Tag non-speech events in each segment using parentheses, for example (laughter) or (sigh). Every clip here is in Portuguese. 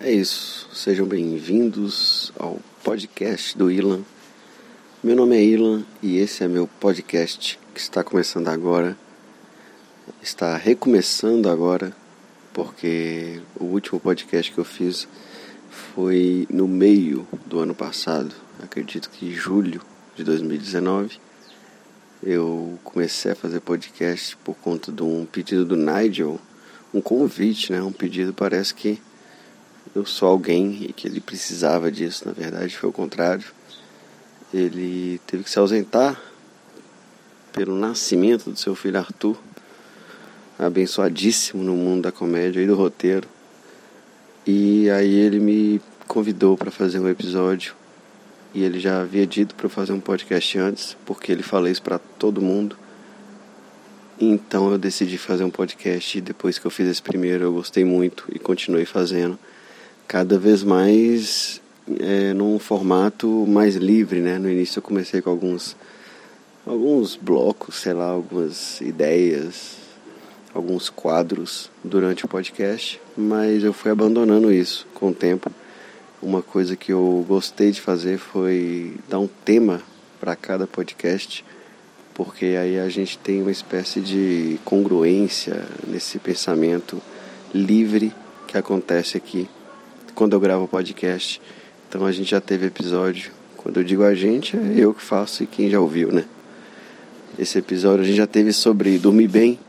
É isso, sejam bem-vindos ao podcast do Ilan. Meu nome é Ilan e esse é meu podcast que está começando agora. Está recomeçando agora, porque o último podcast que eu fiz foi no meio do ano passado, acredito que julho de 2019. Eu comecei a fazer podcast por conta de um pedido do Nigel, um convite, né? Um pedido, parece que eu sou alguém e que ele precisava disso, na verdade foi o contrário. Ele teve que se ausentar pelo nascimento do seu filho Arthur, abençoadíssimo no mundo da comédia e do roteiro. E aí ele me convidou para fazer um episódio e ele já havia dito para eu fazer um podcast antes, porque ele fala isso para todo mundo. Então eu decidi fazer um podcast e depois que eu fiz esse primeiro eu gostei muito e continuei fazendo cada vez mais é, num formato mais livre, né? No início eu comecei com alguns alguns blocos, sei lá, algumas ideias, alguns quadros durante o podcast, mas eu fui abandonando isso com o tempo uma coisa que eu gostei de fazer foi dar um tema para cada podcast, porque aí a gente tem uma espécie de congruência nesse pensamento livre que acontece aqui quando eu gravo podcast. Então a gente já teve episódio. Quando eu digo a gente, é eu que faço e quem já ouviu, né? Esse episódio a gente já teve sobre dormir bem.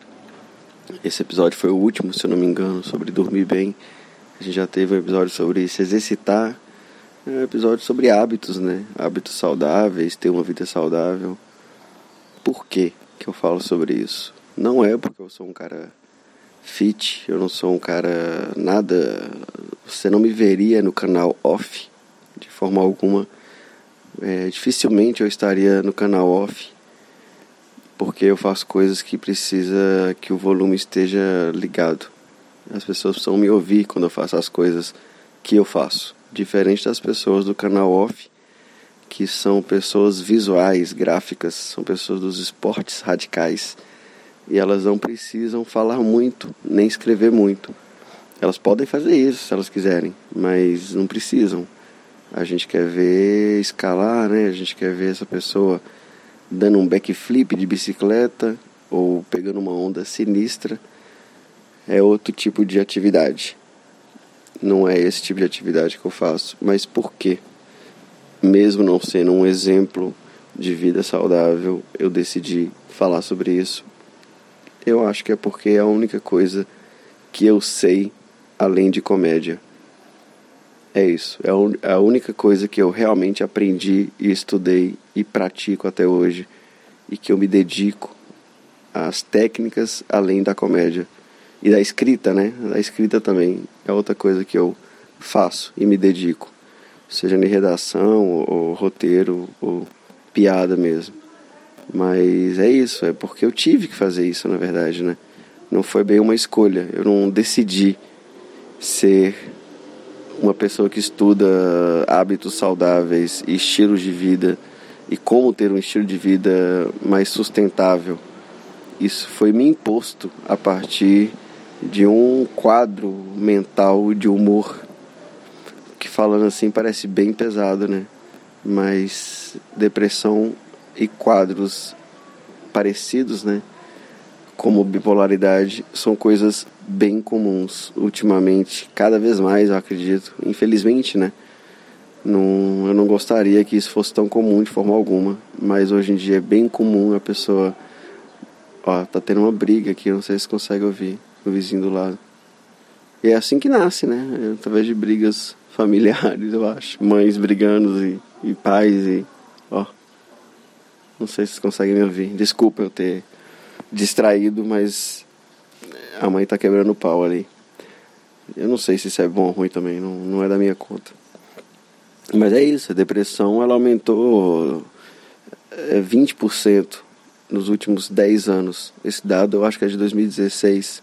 Esse episódio foi o último, se eu não me engano, sobre dormir bem. A gente já teve um episódio sobre se exercitar, é um episódio sobre hábitos, né? Hábitos saudáveis, ter uma vida saudável. Por que que eu falo sobre isso? Não é porque eu sou um cara fit, eu não sou um cara nada. Você não me veria no canal off de forma alguma. É, dificilmente eu estaria no canal off porque eu faço coisas que precisa que o volume esteja ligado. As pessoas precisam me ouvir quando eu faço as coisas que eu faço. Diferente das pessoas do canal off, que são pessoas visuais, gráficas, são pessoas dos esportes radicais. E elas não precisam falar muito, nem escrever muito. Elas podem fazer isso se elas quiserem, mas não precisam. A gente quer ver escalar, né? A gente quer ver essa pessoa dando um backflip de bicicleta ou pegando uma onda sinistra é outro tipo de atividade. Não é esse tipo de atividade que eu faço. Mas por quê? Mesmo não sendo um exemplo de vida saudável, eu decidi falar sobre isso. Eu acho que é porque é a única coisa que eu sei além de comédia. É isso. É a única coisa que eu realmente aprendi e estudei e pratico até hoje e que eu me dedico às técnicas além da comédia. E da escrita, né? Da escrita também é outra coisa que eu faço e me dedico. Seja em redação, ou roteiro, ou piada mesmo. Mas é isso, é porque eu tive que fazer isso, na verdade, né? Não foi bem uma escolha. Eu não decidi ser uma pessoa que estuda hábitos saudáveis e estilos de vida e como ter um estilo de vida mais sustentável. Isso foi me imposto a partir de um quadro mental de humor que falando assim parece bem pesado, né? Mas depressão e quadros parecidos, né? Como bipolaridade são coisas bem comuns ultimamente, cada vez mais, eu acredito. Infelizmente, né? Não, eu não gostaria que isso fosse tão comum de forma alguma, mas hoje em dia é bem comum a pessoa. Ó, tá tendo uma briga aqui, não sei se consegue ouvir o vizinho do lado. E é assim que nasce, né? Através de brigas (laughs) familiares, eu acho. Mães brigando e, e pais e. Ó. Não sei se vocês conseguem me ouvir. Desculpa eu ter distraído, mas a mãe tá quebrando o pau ali. Eu não sei se isso é bom ou ruim também, não, não é da minha conta. Mas é isso, a depressão ela aumentou é, 20% nos últimos 10 anos. Esse dado eu acho que é de 2016.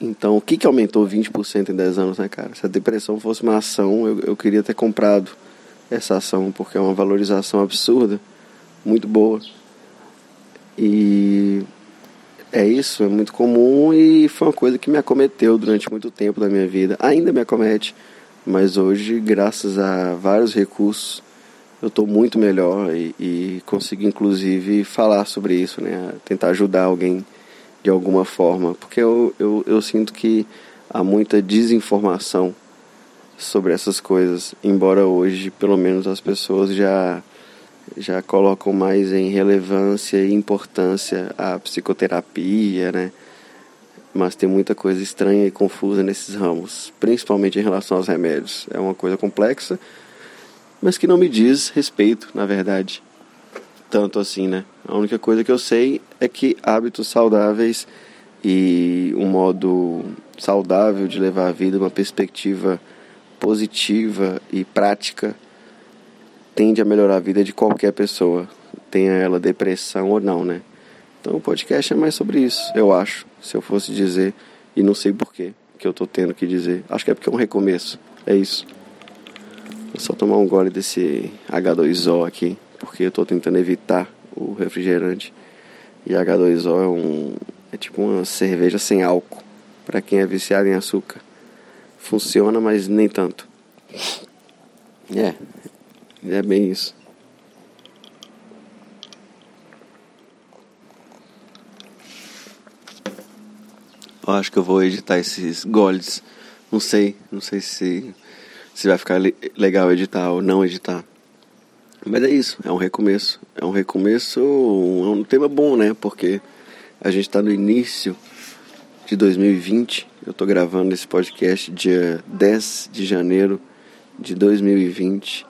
Então, o que, que aumentou 20% em 10 anos, né, cara? Se a depressão fosse uma ação, eu, eu queria ter comprado essa ação, porque é uma valorização absurda, muito boa. E é isso, é muito comum e foi uma coisa que me acometeu durante muito tempo da minha vida. Ainda me acomete, Mas hoje, graças a vários recursos, eu estou muito melhor e, e consigo inclusive falar sobre isso, né? Tentar ajudar alguém de alguma forma, porque eu, eu, eu sinto que há muita desinformação sobre essas coisas, embora hoje pelo menos as pessoas já já colocam mais em relevância e importância a psicoterapia, né? Mas tem muita coisa estranha e confusa nesses ramos, principalmente em relação aos remédios. É uma coisa complexa, mas que não me diz respeito, na verdade. Tanto assim, né? A única coisa que eu sei é que hábitos saudáveis e um modo saudável de levar a vida, uma perspectiva positiva e prática tende a melhorar a vida de qualquer pessoa, tenha ela depressão ou não, né? Então o podcast é mais sobre isso, eu acho, se eu fosse dizer, e não sei porquê que eu tô tendo que dizer. Acho que é porque é um recomeço, é isso. Vou só tomar um gole desse H2O aqui, porque eu tô tentando evitar o refrigerante. E H2O é um é tipo uma cerveja sem álcool, para quem é viciado em açúcar. Funciona, mas nem tanto. É, é bem isso. Eu acho que eu vou editar esses goles. Não sei, não sei se, se vai ficar legal editar ou não editar. Mas é isso, é um recomeço. É um recomeço, é um tema bom, né? Porque a gente está no início de 2020. Eu estou gravando esse podcast dia 10 de janeiro de 2020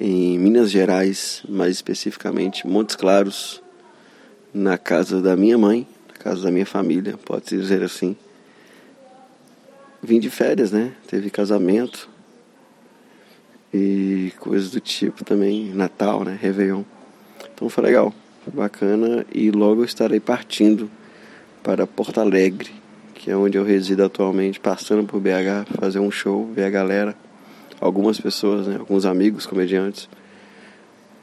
em Minas Gerais, mais especificamente Montes Claros, na casa da minha mãe, na casa da minha família, pode-se dizer assim. Vim de férias, né? Teve casamento e coisas do tipo também, Natal, né? Réveillon. Então foi legal, foi bacana e logo eu estarei partindo para Porto Alegre, que é onde eu resido atualmente, passando por BH, fazer um show, ver a galera algumas pessoas, né, alguns amigos comediantes,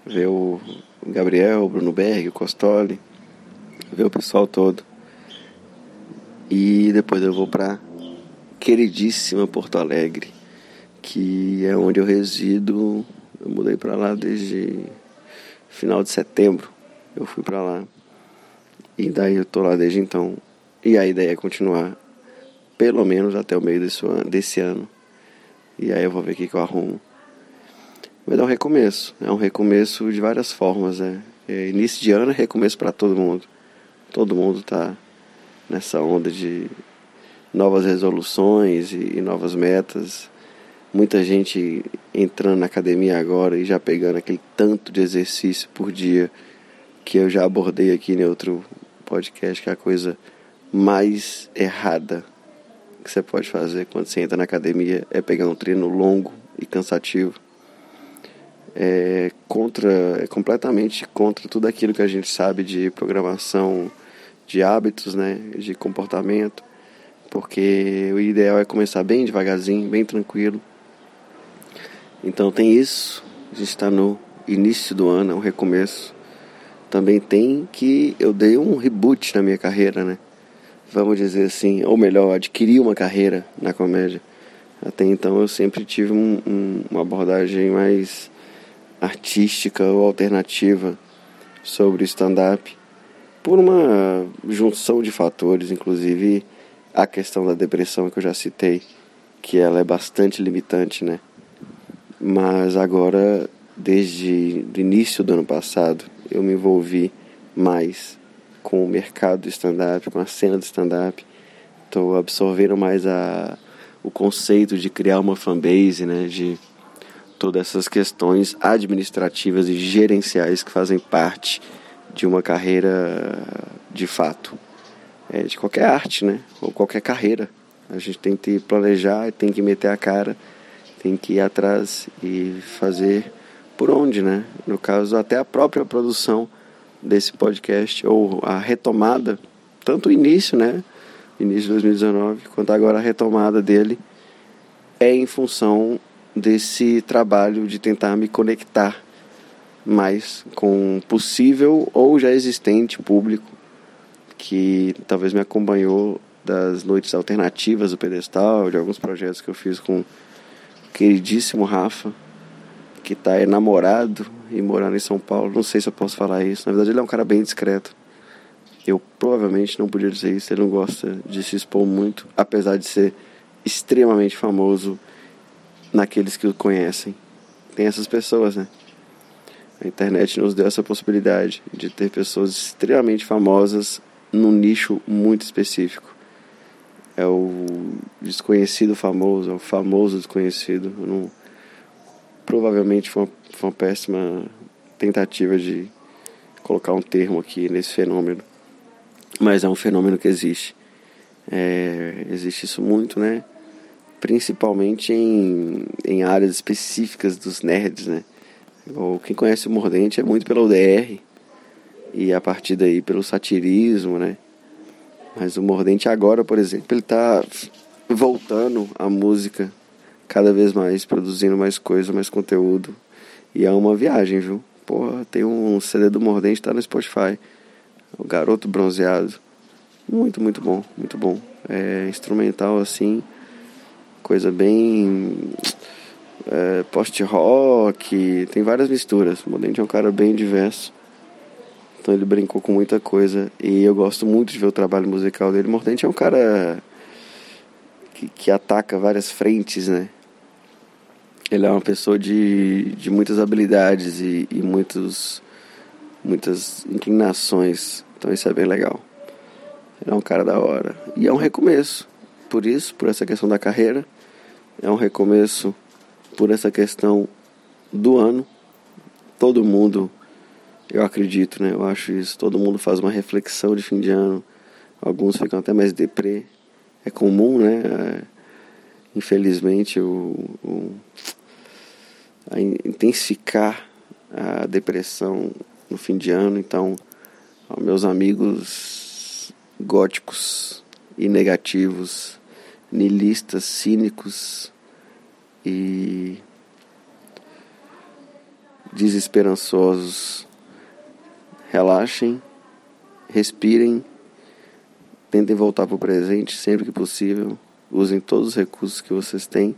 ver o Gabriel, o Bruno Berg, o Costoli, ver o pessoal todo. E depois eu vou para queridíssima Porto Alegre, que é onde eu resido. Eu mudei para lá desde final de setembro. Eu fui para lá. E daí eu tô lá desde então. E a ideia é continuar pelo menos até o meio desse ano, desse ano e aí eu vou ver o que, que eu arrumo. Vai dar um recomeço. É um recomeço de várias formas, né? É, início de ano é recomeço para todo mundo. Todo mundo tá nessa onda de novas resoluções e, e novas metas. Muita gente entrando na academia agora e já pegando aquele tanto de exercício por dia que eu já abordei aqui em outro podcast, que é a coisa mais errada que você pode fazer quando você entra na academia é pegar um treino longo e cansativo. É, contra, é completamente contra tudo aquilo que a gente sabe de programação de hábitos, né, de comportamento, porque o ideal é começar bem devagarzinho, bem tranquilo. Então tem isso, a gente está no início do ano, é um recomeço. Também tem que eu dei um reboot na minha carreira, né? Vamos dizer assim, ou melhor, adquirir uma carreira na comédia. Até então eu sempre tive um, um, uma abordagem mais artística ou alternativa sobre stand-up, por uma junção de fatores, inclusive a questão da depressão que eu já citei, que ela é bastante limitante, né? Mas agora, desde o início do ano passado, eu me envolvi mais com o mercado do stand-up, com a cena do stand-up. Estou absorvendo mais a, o conceito de criar uma fanbase, né? De todas essas questões administrativas e gerenciais que fazem parte de uma carreira de fato. É, de qualquer arte, né? Ou qualquer carreira. A gente tem que planejar, tem que meter a cara, tem que ir atrás e fazer por onde, né? No caso, até a própria produção desse podcast, ou a retomada, tanto o início, né? Início de 2019, quanto agora a retomada dele, é em função desse trabalho de tentar me conectar mais com possível ou já existente público que talvez me acompanhou das noites alternativas do pedestal, de alguns projetos que eu fiz com queridíssimo Rafa, que está enamorado e morando em São Paulo. Não sei se eu posso falar isso. Na verdade, ele é um cara bem discreto. Eu provavelmente não podia dizer isso. Ele não gosta de se expor muito, apesar de ser extremamente famoso naqueles que o conhecem. Tem essas pessoas, né? A internet nos deu essa possibilidade de ter pessoas extremamente famosas num nicho muito específico. É o desconhecido famoso, é o famoso desconhecido. Não... Provavelmente foi uma, foi uma péssima tentativa de colocar um termo aqui nesse fenômeno, mas é um fenômeno que existe. É, existe isso muito, né? Principalmente em, em áreas específicas dos nerds, né? quem conhece o Mordente é muito pela UDR e a partir daí pelo satirismo, né? Mas o Mordente agora, por exemplo, ele está voltando à música cada vez mais, produzindo mais coisa, mais conteúdo. E é uma viagem, viu? Porra, tem um CD do Mordente, tá no Spotify. O Garoto Bronzeado. Muito, muito bom, muito bom. É instrumental assim, coisa bem é, post-rock, tem várias misturas. O Modente é um cara bem diverso. Então ele brincou com muita coisa. E eu gosto muito de ver o trabalho musical dele. Mordente é um cara que, que ataca várias frentes, né? Ele é uma pessoa de, de muitas habilidades e, e muitos, muitas inclinações. Então isso é bem legal. Ele é um cara da hora. E é um recomeço. Por isso, por essa questão da carreira. É um recomeço por essa questão do ano. Todo mundo, eu acredito, né? Eu acho isso. Todo mundo faz uma reflexão de fim de ano. Alguns ficam até mais deprê. É comum, né? É, infelizmente, o, o a intensificar a depressão no fim de ano. Então, meus amigos góticos e negativos, nilistas, cínicos, e desesperançosos. Relaxem, respirem, tentem voltar para o presente sempre que possível. Usem todos os recursos que vocês têm,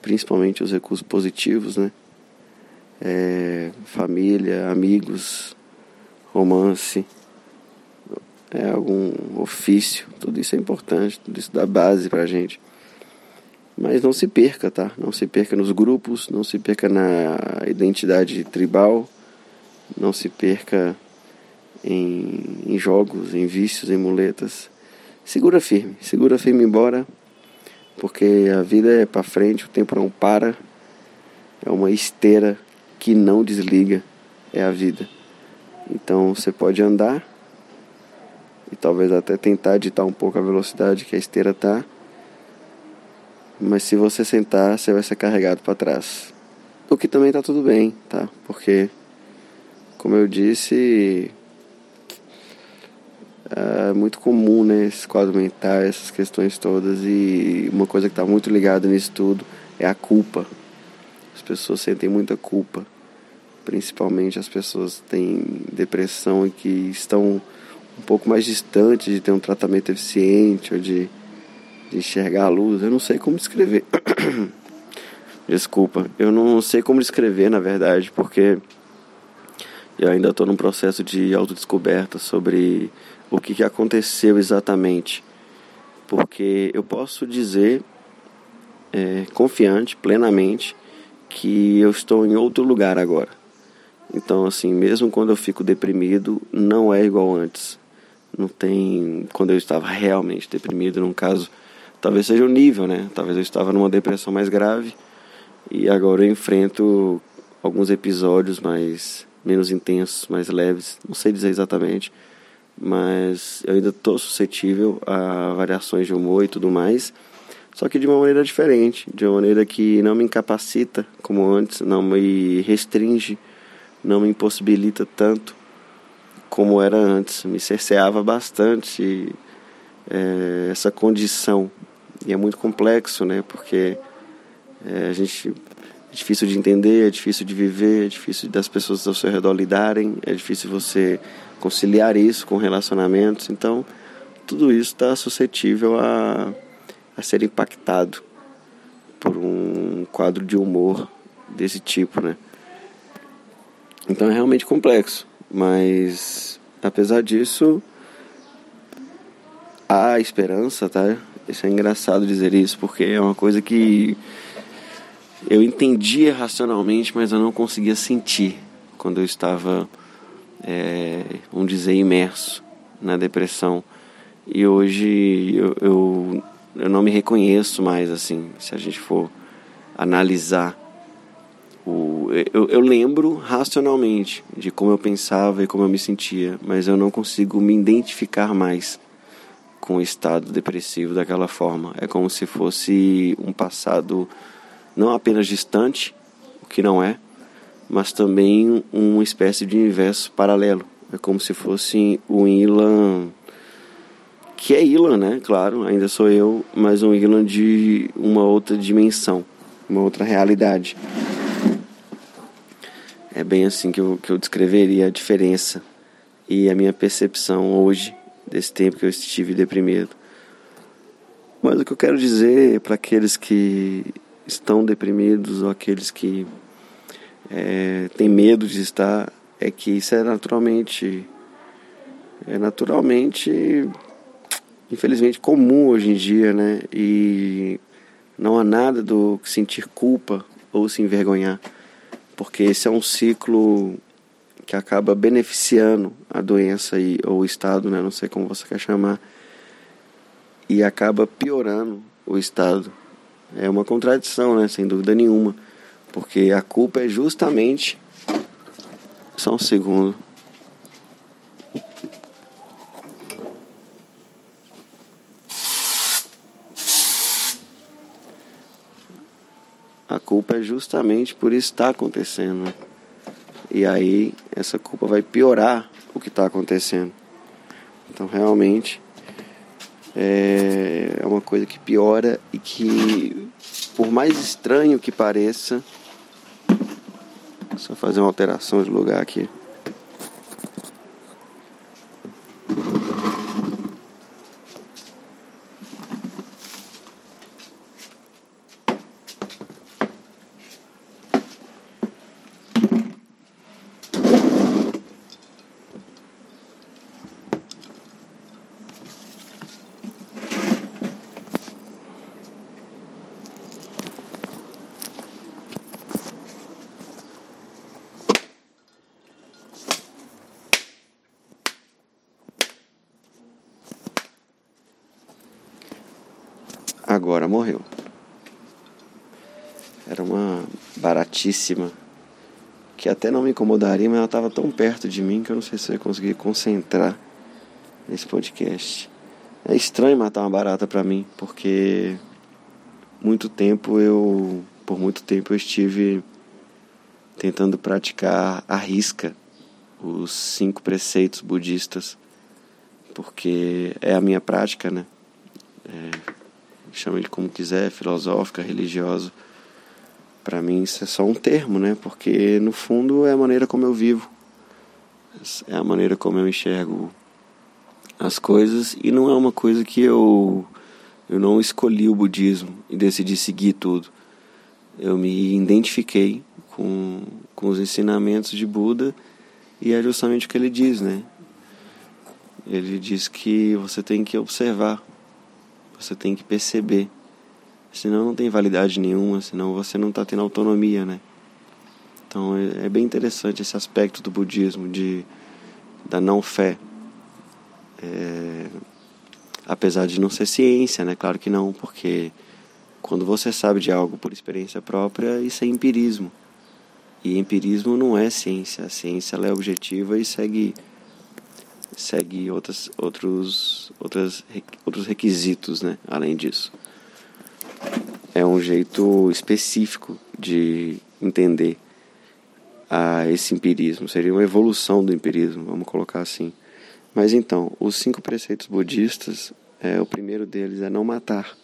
principalmente os recursos positivos, né? É, família, amigos, romance, é, algum ofício, tudo isso é importante, tudo isso dá base para a gente. Mas não se perca, tá? Não se perca nos grupos, não se perca na identidade tribal, não se perca em, em jogos, em vícios, em muletas. Segura firme, segura firme embora, porque a vida é para frente, o tempo não para. É uma esteira que não desliga, é a vida. Então você pode andar e talvez até tentar ditar um pouco a velocidade que a esteira está mas se você sentar, você vai ser carregado para trás. O que também tá tudo bem, tá? Porque, como eu disse, é muito comum, né? Esses quadros mentais, essas questões todas. E uma coisa que está muito ligada nisso tudo é a culpa. As pessoas sentem muita culpa. Principalmente as pessoas que têm depressão e que estão um pouco mais distantes de ter um tratamento eficiente ou de de enxergar a luz. Eu não sei como descrever. (coughs) Desculpa, eu não sei como descrever, na verdade, porque eu ainda estou num processo de autodescoberta sobre o que, que aconteceu exatamente. Porque eu posso dizer, é, confiante, plenamente, que eu estou em outro lugar agora. Então, assim, mesmo quando eu fico deprimido, não é igual antes. Não tem. Quando eu estava realmente deprimido, num caso talvez seja o nível, né? Talvez eu estava numa depressão mais grave e agora eu enfrento alguns episódios mais menos intensos, mais leves, não sei dizer exatamente, mas eu ainda estou suscetível a variações de humor e tudo mais, só que de uma maneira diferente, de uma maneira que não me incapacita como antes, não me restringe, não me impossibilita tanto como era antes, me cerceava bastante é, essa condição e é muito complexo, né? Porque é, a gente difícil de entender, é difícil de viver, é difícil das pessoas ao seu redor lidarem, é difícil você conciliar isso com relacionamentos. Então, tudo isso está suscetível a, a ser impactado por um quadro de humor desse tipo, né? Então é realmente complexo, mas apesar disso há esperança, tá? Isso é engraçado dizer isso, porque é uma coisa que eu entendia racionalmente, mas eu não conseguia sentir quando eu estava, é, vamos dizer, imerso na depressão. E hoje eu, eu, eu não me reconheço mais, assim, se a gente for analisar. O, eu, eu lembro racionalmente de como eu pensava e como eu me sentia, mas eu não consigo me identificar mais com o estado depressivo daquela forma. É como se fosse um passado não apenas distante, o que não é, mas também uma espécie de universo paralelo. É como se fosse o Ilan, que é Ilan, né? Claro, ainda sou eu, mas um Ilan de uma outra dimensão, uma outra realidade. É bem assim que eu, que eu descreveria a diferença e a minha percepção hoje desse tempo que eu estive deprimido. Mas o que eu quero dizer para aqueles que estão deprimidos ou aqueles que é, têm medo de estar é que isso é naturalmente é naturalmente infelizmente comum hoje em dia, né? E não há nada do que sentir culpa ou se envergonhar, porque esse é um ciclo que acaba beneficiando a doença e, ou o estado, né? não sei como você quer chamar, e acaba piorando o estado. É uma contradição, né? sem dúvida nenhuma, porque a culpa é justamente. Só um segundo. A culpa é justamente por isso estar acontecendo. Né? E aí essa culpa vai piorar o que está acontecendo. Então realmente é, é uma coisa que piora e que, por mais estranho que pareça, só fazer uma alteração de lugar aqui. Agora morreu. Era uma baratíssima que até não me incomodaria, mas ela estava tão perto de mim que eu não sei se eu ia conseguir concentrar nesse podcast. É estranho matar uma barata para mim, porque muito tempo eu, por muito tempo eu estive tentando praticar à risca os cinco preceitos budistas, porque é a minha prática, né? É, chama ele como quiser, filosófica, religiosa. Para mim isso é só um termo, né? Porque no fundo é a maneira como eu vivo. É a maneira como eu enxergo as coisas e não é uma coisa que eu eu não escolhi o budismo e decidi seguir tudo. Eu me identifiquei com, com os ensinamentos de Buda e é justamente o que ele diz, né? Ele diz que você tem que observar você tem que perceber. Senão não tem validade nenhuma, senão você não está tendo autonomia, né? Então é, é, bem interessante esse aspecto do budismo, de, da não fé. É, apesar de não ser ciência, né? Claro que não, porque quando você sabe de algo por experiência própria, isso é empirismo. E empirismo não é ciência. A ciência é objetiva e segue segue outras, outros, outras, outros requisitos, né? Além disso, é um jeito específico de entender a esse empirismo. Seria uma evolução do empirismo, vamos colocar assim. Mas então, os cinco preceitos budistas, é, o primeiro deles é não matar.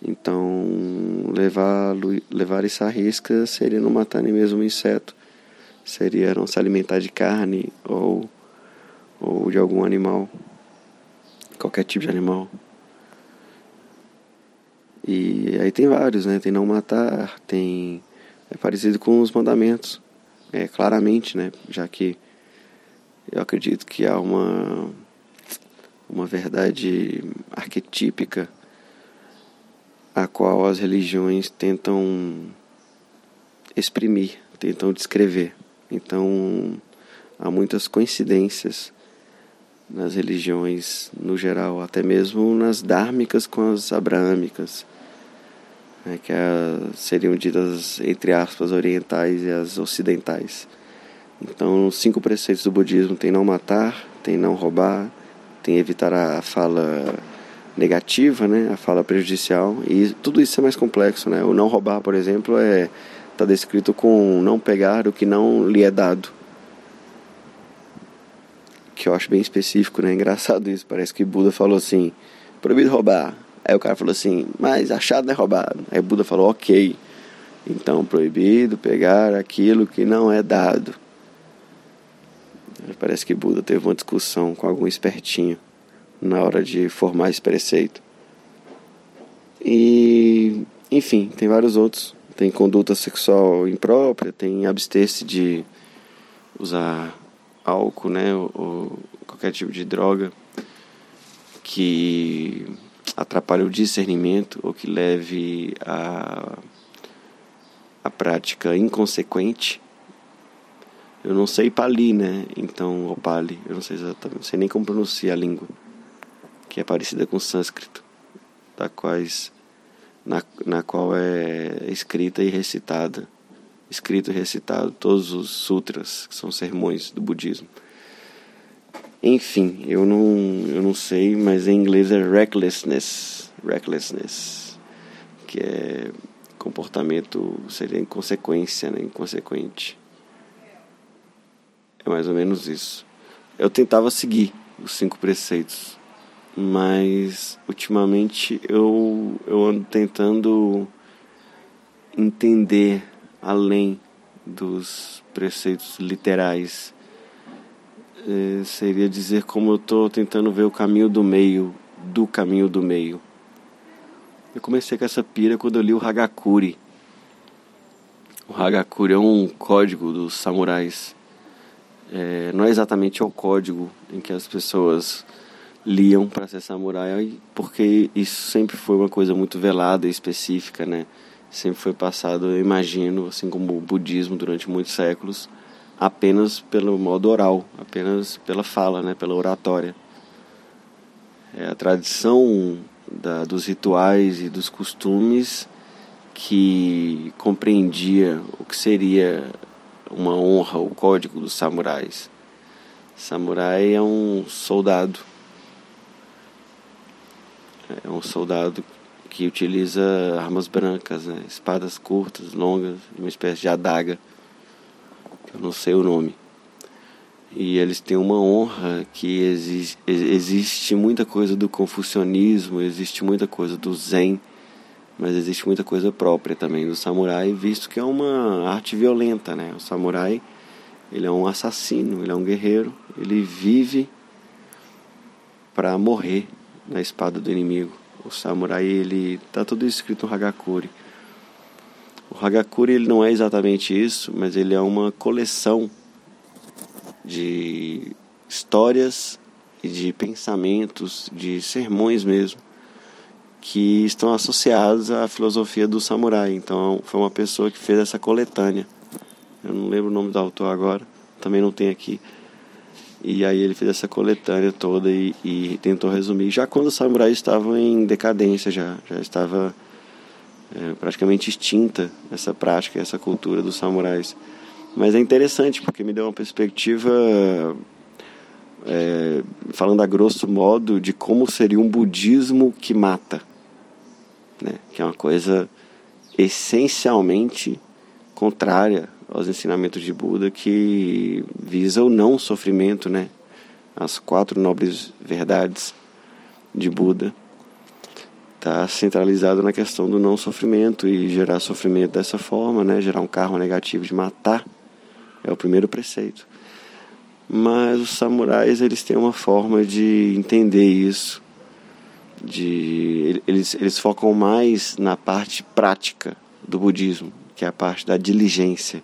Então, levar, levar isso à risca seria não matar nem mesmo um inseto, seria não se alimentar de carne ou ou de algum animal, qualquer tipo de animal. E aí tem vários, né? Tem não matar, tem. É parecido com os mandamentos. É, claramente, né? Já que eu acredito que há uma, uma verdade arquetípica a qual as religiões tentam exprimir, tentam descrever. Então, há muitas coincidências nas religiões no geral, até mesmo nas dármicas com as abraâmicas, né, que é, seriam ditas, entre aspas, orientais e as ocidentais. Então, os cinco preceitos do budismo tem não matar, tem não roubar, tem evitar a fala negativa, né, a fala prejudicial, e tudo isso é mais complexo, né? O não roubar, por exemplo, é está descrito com não pegar o que não lhe é dado que eu acho bem específico, né? (laughs) Engraçado isso. Parece que Buda falou assim: proibido roubar. Aí o cara falou assim: mas achado não é roubado. Aí Buda falou: ok. Então, proibido pegar aquilo que não é dado. Parece que Buda teve uma discussão com algum espertinho na hora de formar esse preceito. E, enfim, tem vários outros. Tem conduta sexual imprópria, tem abster-se de usar álcool, né, ou, qualquer tipo de droga que atrapalhe o discernimento ou que leve a, a prática inconsequente. Eu não sei Pali, né? Então, o Pali, eu não sei exatamente, não sei nem como pronuncia a língua, que é parecida com o sânscrito, da quais, na, na qual é escrita e recitada escrito e recitado todos os sutras, que são sermões do budismo. Enfim, eu não, eu não sei, mas em inglês é recklessness, recklessness, que é comportamento, seria inconsequência, né, inconsequente. É mais ou menos isso. Eu tentava seguir os cinco preceitos, mas ultimamente eu, eu ando tentando entender além dos preceitos literais. É, seria dizer como eu estou tentando ver o caminho do meio, do caminho do meio. Eu comecei com essa pira quando eu li o Hagakure. O Hagakure é um código dos samurais. É, não é exatamente o código em que as pessoas liam para ser samurai, porque isso sempre foi uma coisa muito velada e específica, né? Sempre foi passado, eu imagino, assim como o budismo durante muitos séculos, apenas pelo modo oral, apenas pela fala, né, pela oratória. É a tradição da, dos rituais e dos costumes que compreendia o que seria uma honra, o código dos samurais. Samurai é um soldado. É um soldado que utiliza armas brancas, né? espadas curtas, longas, uma espécie de adaga, eu não sei o nome. E eles têm uma honra que existe, existe muita coisa do confucionismo, existe muita coisa do zen, mas existe muita coisa própria também do samurai, visto que é uma arte violenta, né? O samurai, ele é um assassino, ele é um guerreiro, ele vive para morrer na espada do inimigo o samurai, ele tá tudo escrito no Hagakure. O Hagakure ele não é exatamente isso, mas ele é uma coleção de histórias e de pensamentos, de sermões mesmo, que estão associados à filosofia do samurai. Então, foi uma pessoa que fez essa coletânea. Eu não lembro o nome do autor agora, também não tem aqui e aí ele fez essa coletânea toda e, e tentou resumir. Já quando os samurais estavam em decadência, já, já estava é, praticamente extinta essa prática, essa cultura dos samurais. Mas é interessante porque me deu uma perspectiva, é, falando a grosso modo, de como seria um budismo que mata, né? que é uma coisa essencialmente contrária aos ensinamentos de Buda que visa o não sofrimento, né? As quatro nobres verdades de Buda está centralizado na questão do não sofrimento e gerar sofrimento dessa forma, né? Gerar um karma negativo de matar é o primeiro preceito. Mas os samurais eles têm uma forma de entender isso de eles, eles focam mais na parte prática do budismo, que é a parte da diligência,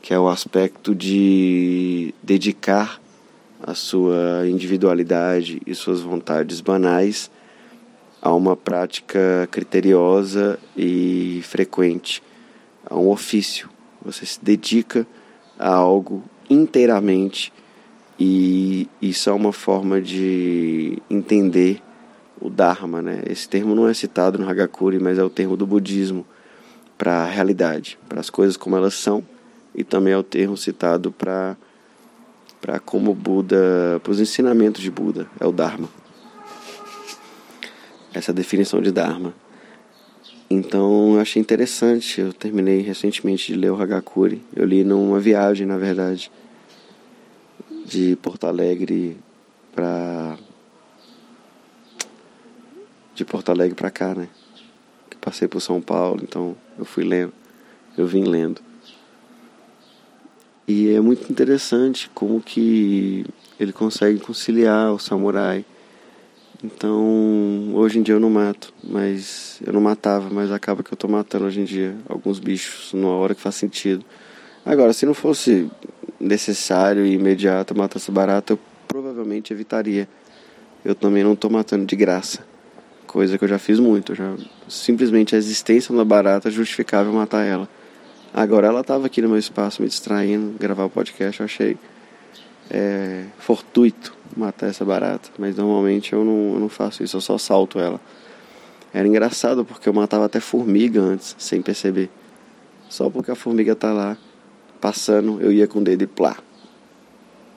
que é o aspecto de dedicar a sua individualidade e suas vontades banais a uma prática criteriosa e frequente, a um ofício. Você se dedica a algo inteiramente e isso é uma forma de entender o Dharma, né? Esse termo não é citado no Hagakure, mas é o termo do budismo para a realidade, para as coisas como elas são, e também é o termo citado para para como Buda, para os ensinamentos de Buda, é o Dharma. Essa definição de Dharma. Então eu achei interessante, eu terminei recentemente de ler o Hagakure. Eu li numa viagem, na verdade, de Porto Alegre para de Porto Alegre para cá, né? Que passei por São Paulo, então eu fui lendo, eu vim lendo. E é muito interessante como que ele consegue conciliar o samurai. Então, hoje em dia eu não mato, mas eu não matava, mas acaba que eu tô matando hoje em dia alguns bichos numa hora que faz sentido. Agora, se não fosse necessário e imediato matar essa barata, eu provavelmente evitaria. Eu também não tô matando de graça coisa que eu já fiz muito. Já simplesmente a existência da barata justificava matar ela. Agora ela estava aqui no meu espaço me distraindo, gravar o podcast, eu achei é, fortuito matar essa barata, mas normalmente eu não, eu não faço isso, eu só salto ela. Era engraçado porque eu matava até formiga antes, sem perceber. Só porque a formiga tá lá passando, eu ia com o dedo e plá,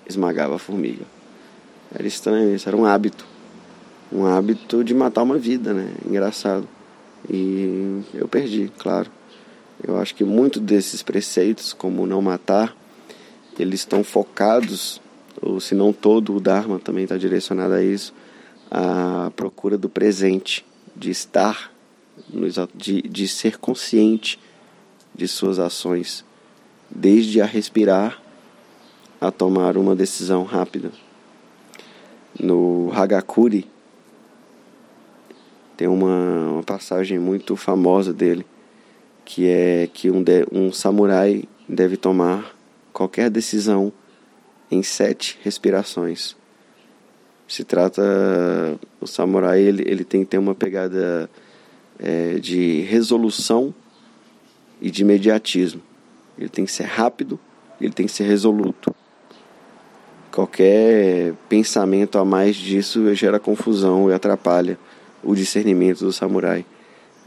esmagava a formiga. Era estranho isso, era um hábito um hábito de matar uma vida, né? Engraçado. E eu perdi, claro. Eu acho que muitos desses preceitos, como não matar, eles estão focados, ou se não todo o Dharma também está direcionado a isso, a procura do presente, de estar, de, de ser consciente de suas ações, desde a respirar a tomar uma decisão rápida. No Hagakure, tem uma, uma passagem muito famosa dele, que é que um, de, um samurai deve tomar qualquer decisão em sete respirações. Se trata o samurai ele, ele tem que ter uma pegada é, de resolução e de imediatismo. Ele tem que ser rápido, ele tem que ser resoluto. Qualquer pensamento a mais disso gera confusão e atrapalha o discernimento do samurai.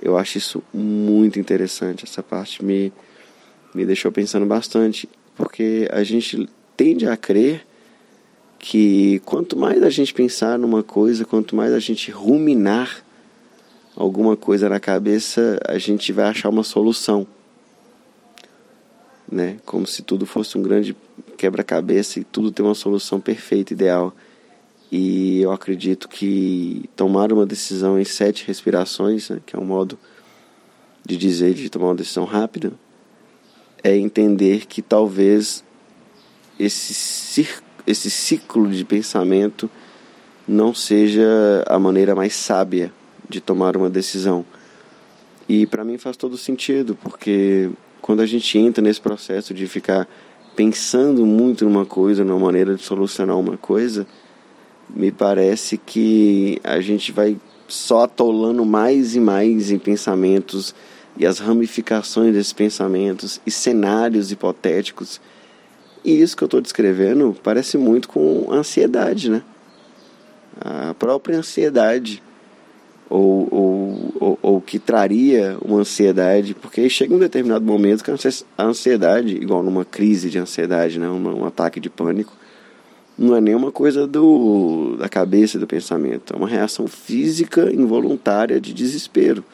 Eu acho isso muito interessante. Essa parte me, me deixou pensando bastante, porque a gente tende a crer que quanto mais a gente pensar numa coisa, quanto mais a gente ruminar alguma coisa na cabeça, a gente vai achar uma solução. Né? Como se tudo fosse um grande quebra-cabeça e tudo tem uma solução perfeita, ideal. E eu acredito que tomar uma decisão em sete respirações, né, que é um modo de dizer de tomar uma decisão rápida, é entender que talvez esse, esse ciclo de pensamento não seja a maneira mais sábia de tomar uma decisão. E para mim faz todo sentido, porque quando a gente entra nesse processo de ficar pensando muito numa coisa, numa maneira de solucionar uma coisa, me parece que a gente vai só atolando mais e mais em pensamentos e as ramificações desses pensamentos e cenários hipotéticos. E isso que eu estou descrevendo parece muito com ansiedade, né? A própria ansiedade, ou, ou, ou, ou que traria uma ansiedade, porque chega um determinado momento que a ansiedade, igual numa crise de ansiedade, né? um, um ataque de pânico, não é nenhuma coisa do, da cabeça do pensamento, é uma reação física involuntária de desespero,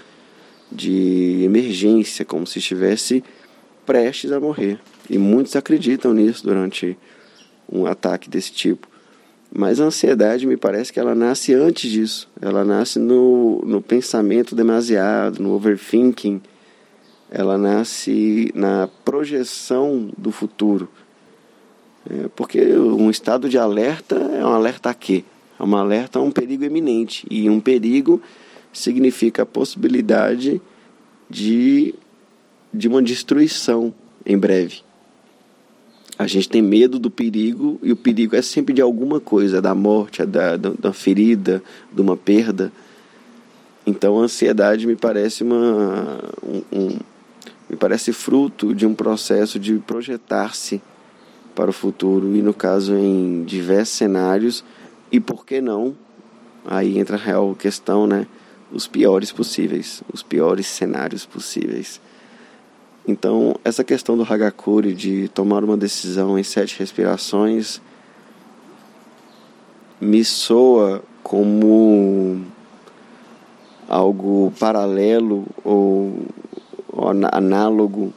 de emergência, como se estivesse prestes a morrer. E muitos acreditam nisso durante um ataque desse tipo. Mas a ansiedade me parece que ela nasce antes disso. Ela nasce no, no pensamento demasiado, no overthinking. Ela nasce na projeção do futuro. É, porque um estado de alerta é um alerta a quê? É um alerta a um perigo eminente. E um perigo significa a possibilidade de, de uma destruição em breve. A gente tem medo do perigo e o perigo é sempre de alguma coisa, da morte, da, da, da ferida, de uma perda. Então a ansiedade me parece uma, um, um, me parece fruto de um processo de projetar-se para o futuro e no caso em diversos cenários. E por que não? Aí entra a real questão né? Os piores possíveis os piores cenários possíveis. Então essa questão do Hagakure de tomar uma decisão em sete respirações me soa como algo paralelo ou, ou análogo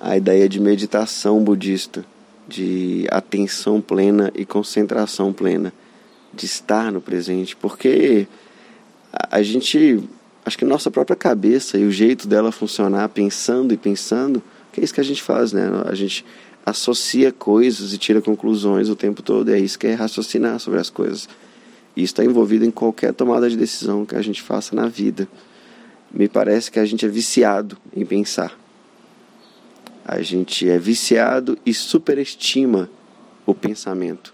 à ideia de meditação budista, de atenção plena e concentração plena, de estar no presente, porque a gente, acho que nossa própria cabeça e o jeito dela funcionar pensando e pensando, que é isso que a gente faz, né? A gente associa coisas e tira conclusões o tempo todo, é isso que é raciocinar sobre as coisas. Isso está envolvido em qualquer tomada de decisão que a gente faça na vida. Me parece que a gente é viciado em pensar. A gente é viciado e superestima o pensamento,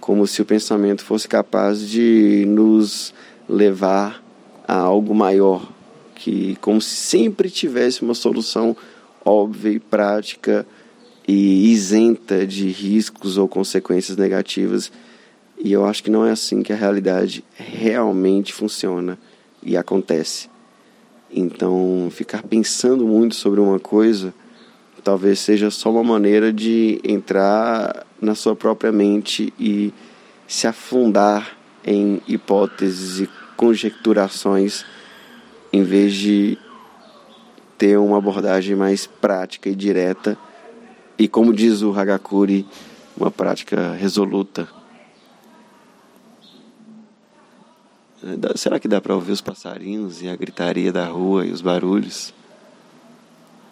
como se o pensamento fosse capaz de nos levar a algo maior, que como se sempre tivesse uma solução óbvia e prática e isenta de riscos ou consequências negativas e eu acho que não é assim que a realidade realmente funciona e acontece. Então, ficar pensando muito sobre uma coisa talvez seja só uma maneira de entrar na sua própria mente e se afundar em hipóteses e conjecturações em vez de ter uma abordagem mais prática e direta e como diz o Hagakure, uma prática resoluta. Será que dá para ouvir os passarinhos e a gritaria da rua e os barulhos?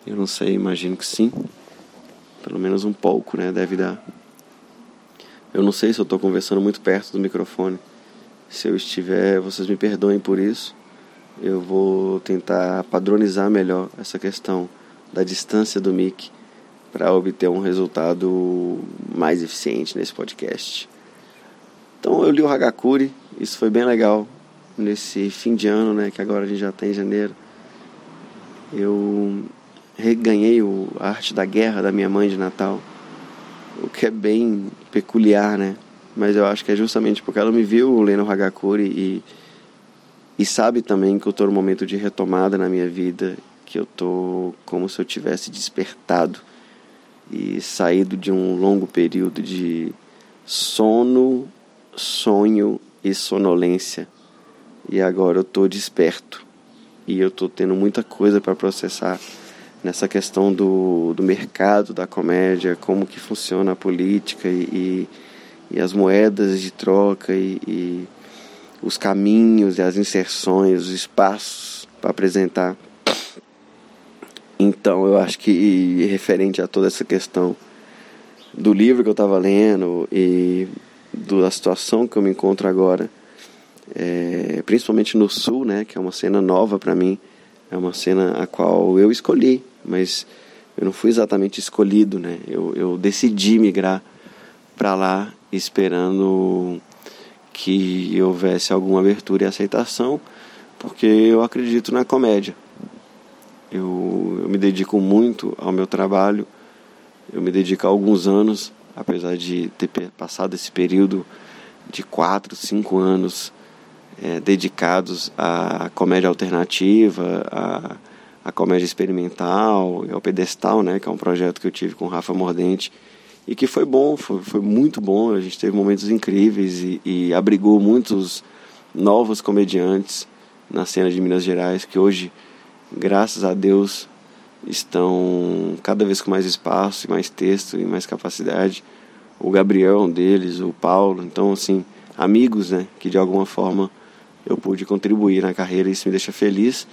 Eu não sei, imagino que sim. Pelo menos um pouco, né? Deve dar. Eu não sei se eu estou conversando muito perto do microfone. Se eu estiver, vocês me perdoem por isso. Eu vou tentar padronizar melhor essa questão da distância do mic para obter um resultado mais eficiente nesse podcast. Então eu li o Hagakure, isso foi bem legal nesse fim de ano, né, que agora a gente já está em janeiro, eu reganhei o, a arte da guerra da minha mãe de Natal, o que é bem peculiar, né? Mas eu acho que é justamente porque ela me viu lendo Hagakure e, e sabe também que eu estou num momento de retomada na minha vida, que eu tô como se eu tivesse despertado e saído de um longo período de sono, sonho e sonolência e agora eu estou desperto e eu estou tendo muita coisa para processar nessa questão do, do mercado da comédia, como que funciona a política e, e, e as moedas de troca e, e, os caminhos e as inserções, os espaços para apresentar. Então eu acho que referente a toda essa questão do livro que eu estava lendo e da situação que eu me encontro agora, é, principalmente no sul, né, que é uma cena nova para mim, é uma cena a qual eu escolhi, mas eu não fui exatamente escolhido, né? Eu, eu decidi migrar para lá esperando que houvesse alguma abertura e aceitação, porque eu acredito na comédia. Eu, eu me dedico muito ao meu trabalho, eu me dedico há alguns anos, apesar de ter passado esse período de quatro, cinco anos é, dedicados à comédia alternativa, à, à comédia experimental, ao pedestal, né, que é um projeto que eu tive com o Rafa Mordente e que foi bom, foi, foi muito bom. A gente teve momentos incríveis e, e abrigou muitos novos comediantes na cena de Minas Gerais que hoje, graças a Deus, estão cada vez com mais espaço, e mais texto e mais capacidade. O Gabriel, um deles, o Paulo, então assim, amigos, né, que de alguma forma eu pude contribuir na carreira e isso me deixa feliz.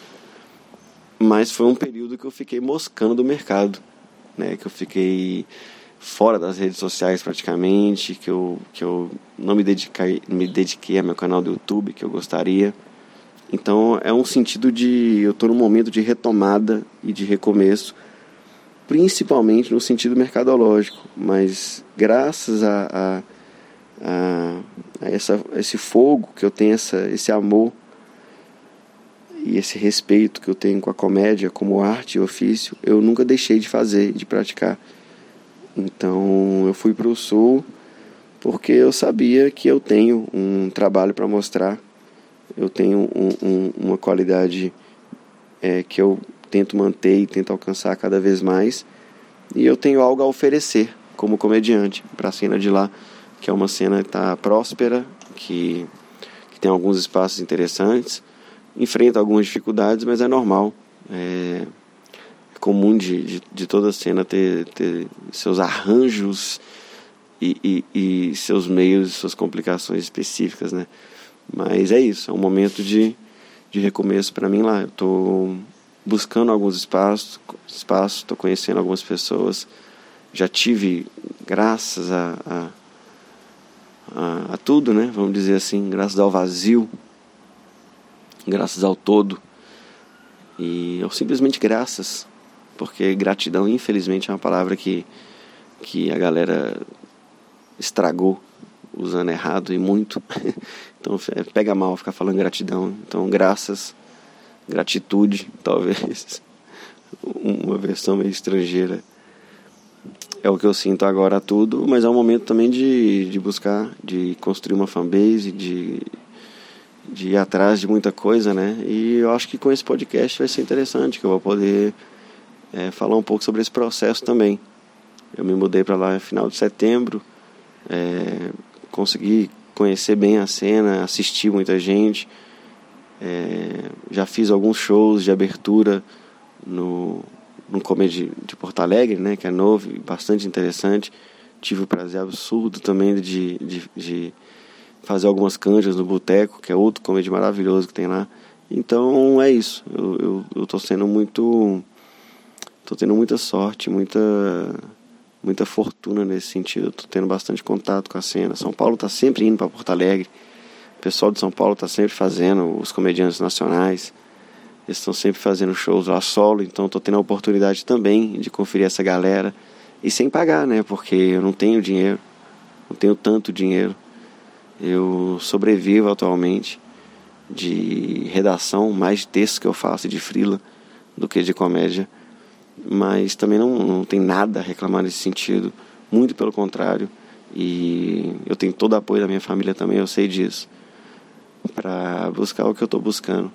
Mas foi um período que eu fiquei moscando do mercado, né? Que eu fiquei fora das redes sociais praticamente, que eu, que eu não me dediquei, me dediquei ao meu canal do YouTube que eu gostaria. Então é um sentido de eu estou num momento de retomada e de recomeço, principalmente no sentido mercadológico, mas graças a, a, a, a essa, esse fogo que eu tenho, essa, esse amor e esse respeito que eu tenho com a comédia como arte e ofício, eu nunca deixei de fazer, de praticar. Então eu fui para o sul porque eu sabia que eu tenho um trabalho para mostrar, eu tenho um, um, uma qualidade é, que eu tento manter e tento alcançar cada vez mais, e eu tenho algo a oferecer como comediante para a cena de lá, que é uma cena que está próspera, que, que tem alguns espaços interessantes enfrenta algumas dificuldades, mas é normal. É, é comum de, de, de, toda cena ter, ter seus arranjos e, e, e, seus meios, suas complicações específicas, né? Mas é isso, é um momento de, de recomeço para mim lá. Eu estou buscando alguns espaços, espaços, estou conhecendo algumas pessoas. Já tive, graças a, a, a, tudo, né? Vamos dizer assim, graças ao vazio graças ao todo. E eu simplesmente graças, porque gratidão, infelizmente, é uma palavra que, que a galera estragou usando errado e muito. (laughs) Então é, pega mal ficar falando gratidão. Então, graças, gratitude, talvez, (laughs) uma versão meio estrangeira. É o que eu sinto agora tudo, mas é um momento também de, de buscar, de construir uma fanbase, de de ir atrás de muita coisa, né? E eu acho que com esse podcast vai ser interessante, que eu vou poder é, falar um pouco sobre esse processo também. Eu me mudei para lá no final de setembro, é, consegui conhecer bem a cena, assistir muita gente, é, já fiz alguns shows de abertura no, no Comedy de Porto Alegre, né? Que é novo e bastante interessante. Tive o prazer absurdo também de, de, de fazer algumas canjas no Boteco, que é outro comédia maravilhoso que tem lá. Então é isso. Eu, eu, eu tô sendo muito. tô tendo muita sorte, muita. muita fortuna nesse sentido. Tô tendo bastante contato com a cena. São Paulo tá sempre indo para Porto Alegre. O pessoal de São Paulo tá sempre fazendo, os comediantes nacionais. Eles estão sempre fazendo shows lá solo, então estou tendo a oportunidade também de conferir essa galera. E sem pagar, né? Porque eu não tenho dinheiro, não tenho tanto dinheiro. Eu sobrevivo atualmente de redação, mais de textos que eu faço de frila do que de comédia, mas também não, não tem nada a reclamar nesse sentido, muito pelo contrário, e eu tenho todo o apoio da minha família também, eu sei disso, para buscar o que eu estou buscando,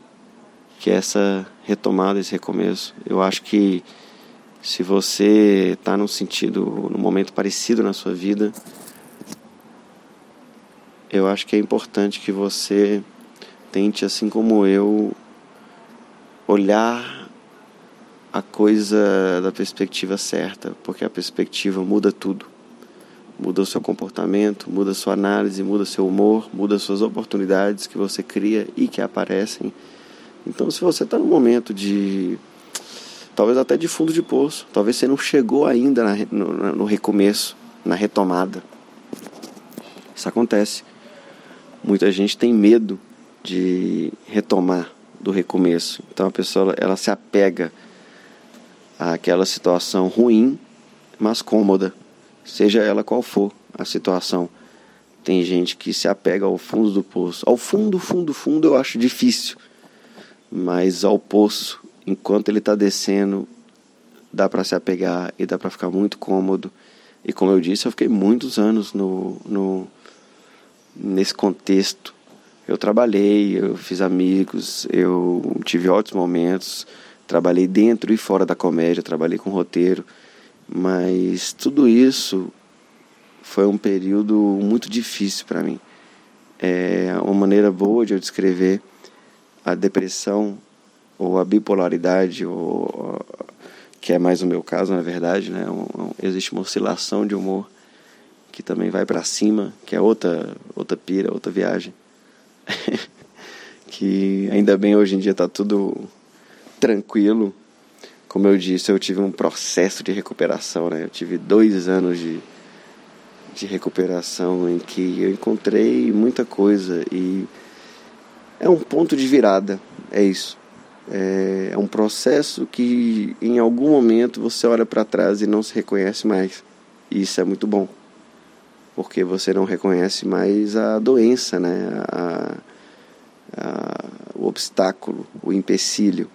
que é essa retomada, esse recomeço. Eu acho que se você está num sentido, num momento parecido na sua vida, eu acho que é importante que você tente, assim como eu, olhar a coisa da perspectiva certa, porque a perspectiva muda tudo. Muda o seu comportamento, muda a sua análise, muda seu humor, muda suas oportunidades que você cria e que aparecem. Então, se você está no momento de. talvez até de fundo de poço, talvez você não chegou ainda na, no, no recomeço, na retomada. Isso acontece. Muita gente tem medo de retomar do recomeço. Então a pessoa ela se apega àquela situação ruim, mas cômoda, seja ela qual for a situação. Tem gente que se apega ao fundo do poço. Ao fundo, fundo, fundo eu acho difícil, mas ao poço, enquanto ele está descendo, dá para se apegar e dá para ficar muito cômodo. E como eu disse, eu fiquei muitos anos no, no nesse contexto. Eu trabalhei, eu fiz amigos, eu tive ótimos momentos, trabalhei dentro e fora da comédia, trabalhei com roteiro, mas tudo isso foi um período muito difícil para mim. É uma maneira boa de eu descrever a depressão ou a bipolaridade, ou, que é mais o meu caso, na verdade, né? Um, existe uma oscilação de humor que também vai para cima, que é outra outra pira, outra viagem. (laughs) que ainda bem hoje em dia está tudo tranquilo. Como eu disse, eu tive um processo de recuperação, né? Eu tive dois anos de, de recuperação em que eu encontrei muita coisa e é um ponto de virada, é isso. É, é um processo que em algum momento você olha para trás e não se reconhece mais. E isso é muito bom, porque você não reconhece mais a doença, né? a, a, o obstáculo, o empecilho.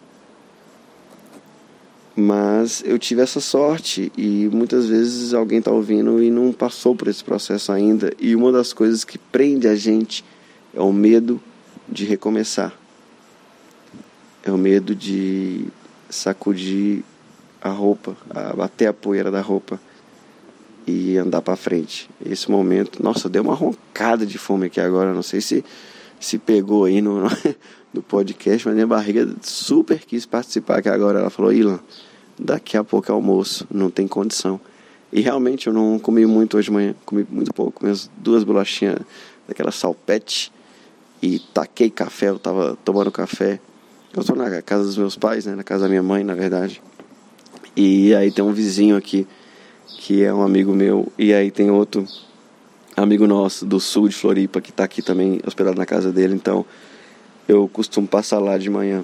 Mas eu tive essa sorte e muitas vezes alguém está ouvindo e não passou por esse processo ainda. E uma das coisas que prende a gente é o medo de recomeçar. É o medo de sacudir a roupa, bater a poeira da roupa e andar para frente. Esse momento, nossa, deu uma roncada de fome aqui agora, não sei se se pegou aí no, (laughs) no podcast, mas minha barriga super quis participar aqui agora. Ela falou, Ilan, daqui a pouco é almoço, não tem condição. E realmente eu não comi muito hoje de manhã, comi muito pouco, as duas bolachinhas daquela salpete e taquei café, eu tava tomando café. Eu tô na casa dos meus pais, né, na casa da minha mãe, na verdade. E aí tem um vizinho aqui que é um amigo meu e aí tem outro amigo nosso do sul de Floripa que está aqui também hospedado na casa dele, então eu costumo passar lá de manhã,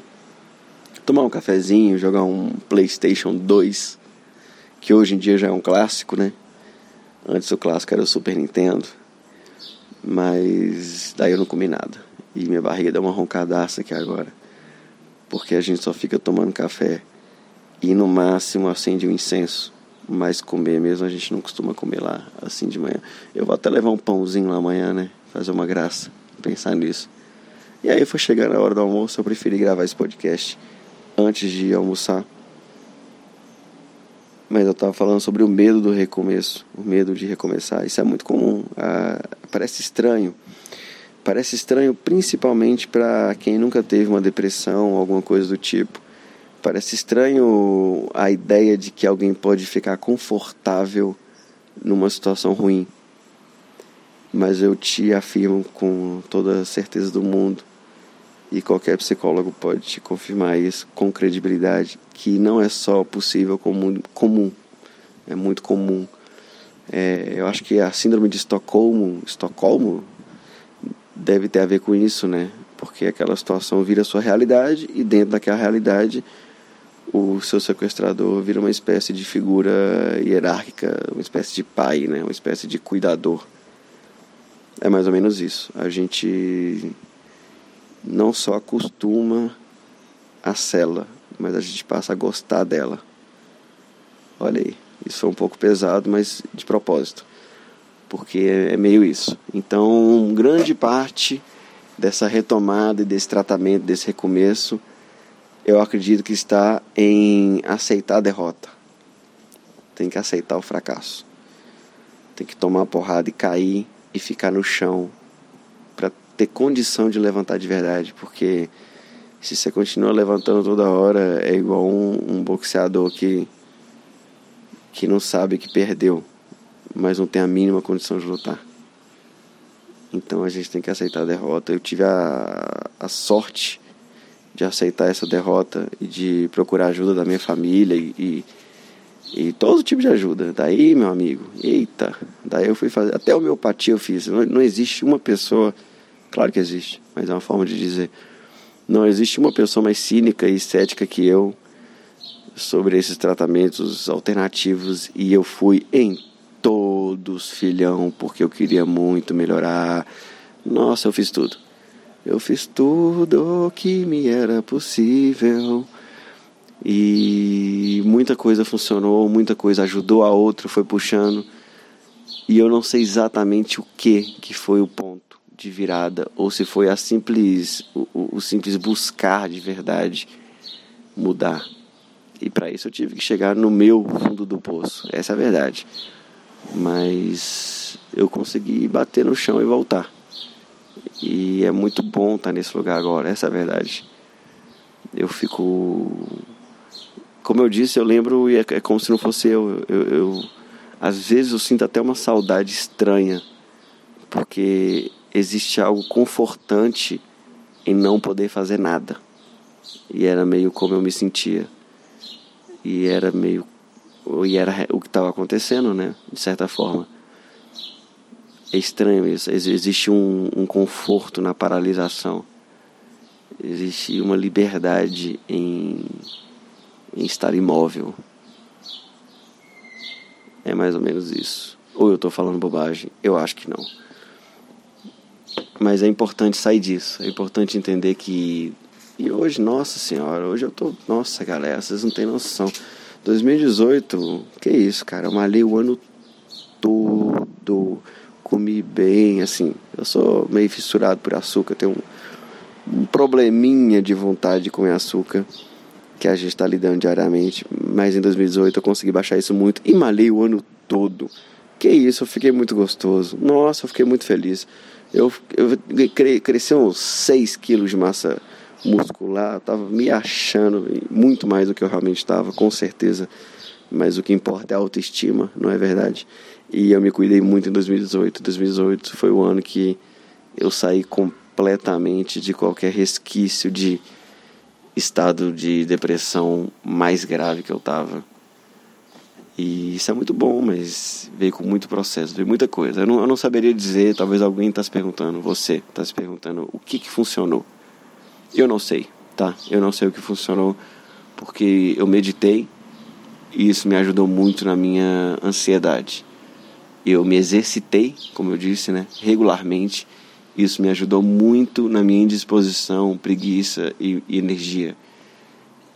tomar um cafezinho, jogar um PlayStation 2, que hoje em dia já é um clássico, né? Antes o clássico era o Super Nintendo, mas daí eu não comi nada e minha barriga deu uma roncadaça aqui agora, porque a gente só fica tomando café e no máximo acende um incenso mas comer mesmo a gente não costuma comer lá assim de manhã. Eu vou até levar um pãozinho lá amanhã, né? Fazer uma graça, pensar nisso. E aí foi chegando a hora do almoço, eu preferi gravar esse podcast antes de almoçar. Mas eu estava falando sobre o medo do recomeço, o medo de recomeçar. Isso é muito comum, ah, parece estranho. Parece estranho principalmente para quem nunca teve uma depressão, alguma coisa do tipo Parece estranho a ideia de que alguém pode ficar confortável numa situação ruim. Mas eu te afirmo com toda a certeza do mundo, e qualquer psicólogo pode te confirmar isso com credibilidade, que não é só possível, como comum. É muito comum. É, eu acho que a síndrome de Estocolmo, Estocolmo deve ter a ver com isso, né? Porque aquela situação vira sua realidade e dentro daquela realidade o seu sequestrador vira uma espécie de figura hierárquica, uma espécie de pai, né? uma espécie de cuidador. É mais ou menos isso. A gente não só acostuma a cela, mas a gente passa a gostar dela. Olha aí, isso foi um pouco pesado, mas de propósito, porque é meio isso. Então, grande parte dessa retomada e desse tratamento, desse recomeço, eu acredito que está em aceitar a derrota. Tem que aceitar o fracasso. Tem que tomar a porrada e cair e ficar no chão para ter condição de levantar de verdade, porque se você continua levantando toda hora é igual um, um boxeador que que não sabe que perdeu, mas não tem a mínima condição de lutar. Então a gente tem que aceitar a derrota. Eu tive a, a sorte de aceitar essa derrota e de procurar ajuda da minha família e, e, e, todo tipo de ajuda. Daí, meu amigo, eita, daí eu fui fazer, até homeopatia eu fiz. Não, não existe uma pessoa, claro que existe, mas é uma forma de dizer, não existe uma pessoa mais cínica e cética que eu sobre esses tratamentos alternativos e eu fui em todos, filhão, porque eu queria muito melhorar. Nossa, eu fiz tudo. Eu fiz tudo que me era possível. E muita coisa funcionou, muita coisa ajudou a outra, foi puxando. E eu não sei exatamente o que que foi o ponto de virada ou se foi a simples o, o simples buscar de verdade mudar. E para isso eu tive que chegar no meu fundo do poço. Essa é a verdade. Mas eu consegui bater no chão e voltar. E é muito bom estar nesse lugar agora, essa é a verdade. Eu fico. Como eu disse, eu lembro e é, é como se não fosse eu. Eu, eu. Às vezes eu sinto até uma saudade estranha, porque existe algo confortante em não poder fazer nada. E era meio como eu me sentia. E era meio. E era o que estava acontecendo, né? De certa forma. É estranho isso. Existe um, um conforto na paralisação. Existe uma liberdade em, em estar imóvel. É mais ou menos isso. Ou eu estou falando bobagem? Eu acho que não. Mas é importante sair disso. É importante entender que. E hoje, nossa senhora, hoje eu tô. Nossa galera, vocês não têm noção. 2018, que isso, cara? Eu malhei o ano todo comi bem, assim. Eu sou meio fissurado por açúcar, tenho um, um probleminha de vontade de comer açúcar que a gente está lidando diariamente. Mas em 2018 eu consegui baixar isso muito e malhei o ano todo. Que isso, eu fiquei muito gostoso. Nossa, eu fiquei muito feliz. Eu, eu cre, cresci uns 6 quilos de massa muscular, estava me achando muito mais do que eu realmente estava, com certeza. Mas o que importa é a autoestima, não é verdade? E eu me cuidei muito em 2018. 2018 foi o ano que eu saí completamente de qualquer resquício de estado de depressão mais grave que eu tava. E isso é muito bom, mas veio com muito processo, veio muita coisa. Eu não, eu não saberia dizer, talvez alguém está se perguntando, você está se perguntando o que, que funcionou. Eu não sei, tá? Eu não sei o que funcionou, porque eu meditei e isso me ajudou muito na minha ansiedade eu me exercitei, como eu disse, né, regularmente. Isso me ajudou muito na minha indisposição, preguiça e, e energia.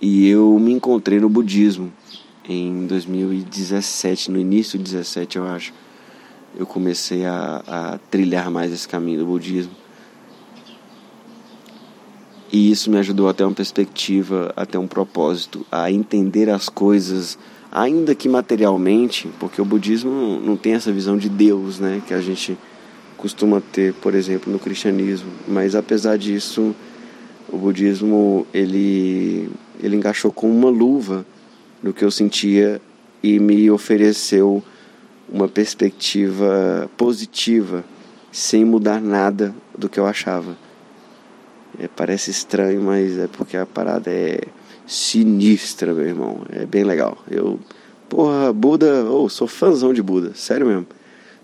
E eu me encontrei no budismo em 2017, no início de 2017, eu acho. Eu comecei a, a trilhar mais esse caminho do budismo. E isso me ajudou a ter uma perspectiva, a ter um propósito, a entender as coisas ainda que materialmente, porque o budismo não tem essa visão de Deus, né, que a gente costuma ter, por exemplo, no cristianismo. Mas apesar disso, o budismo ele ele encaixou com uma luva no que eu sentia e me ofereceu uma perspectiva positiva, sem mudar nada do que eu achava. É, parece estranho, mas é porque a parada é sinistra, meu irmão. É bem legal. Eu, porra, Buda, oh, sou fãzão de Buda, sério mesmo.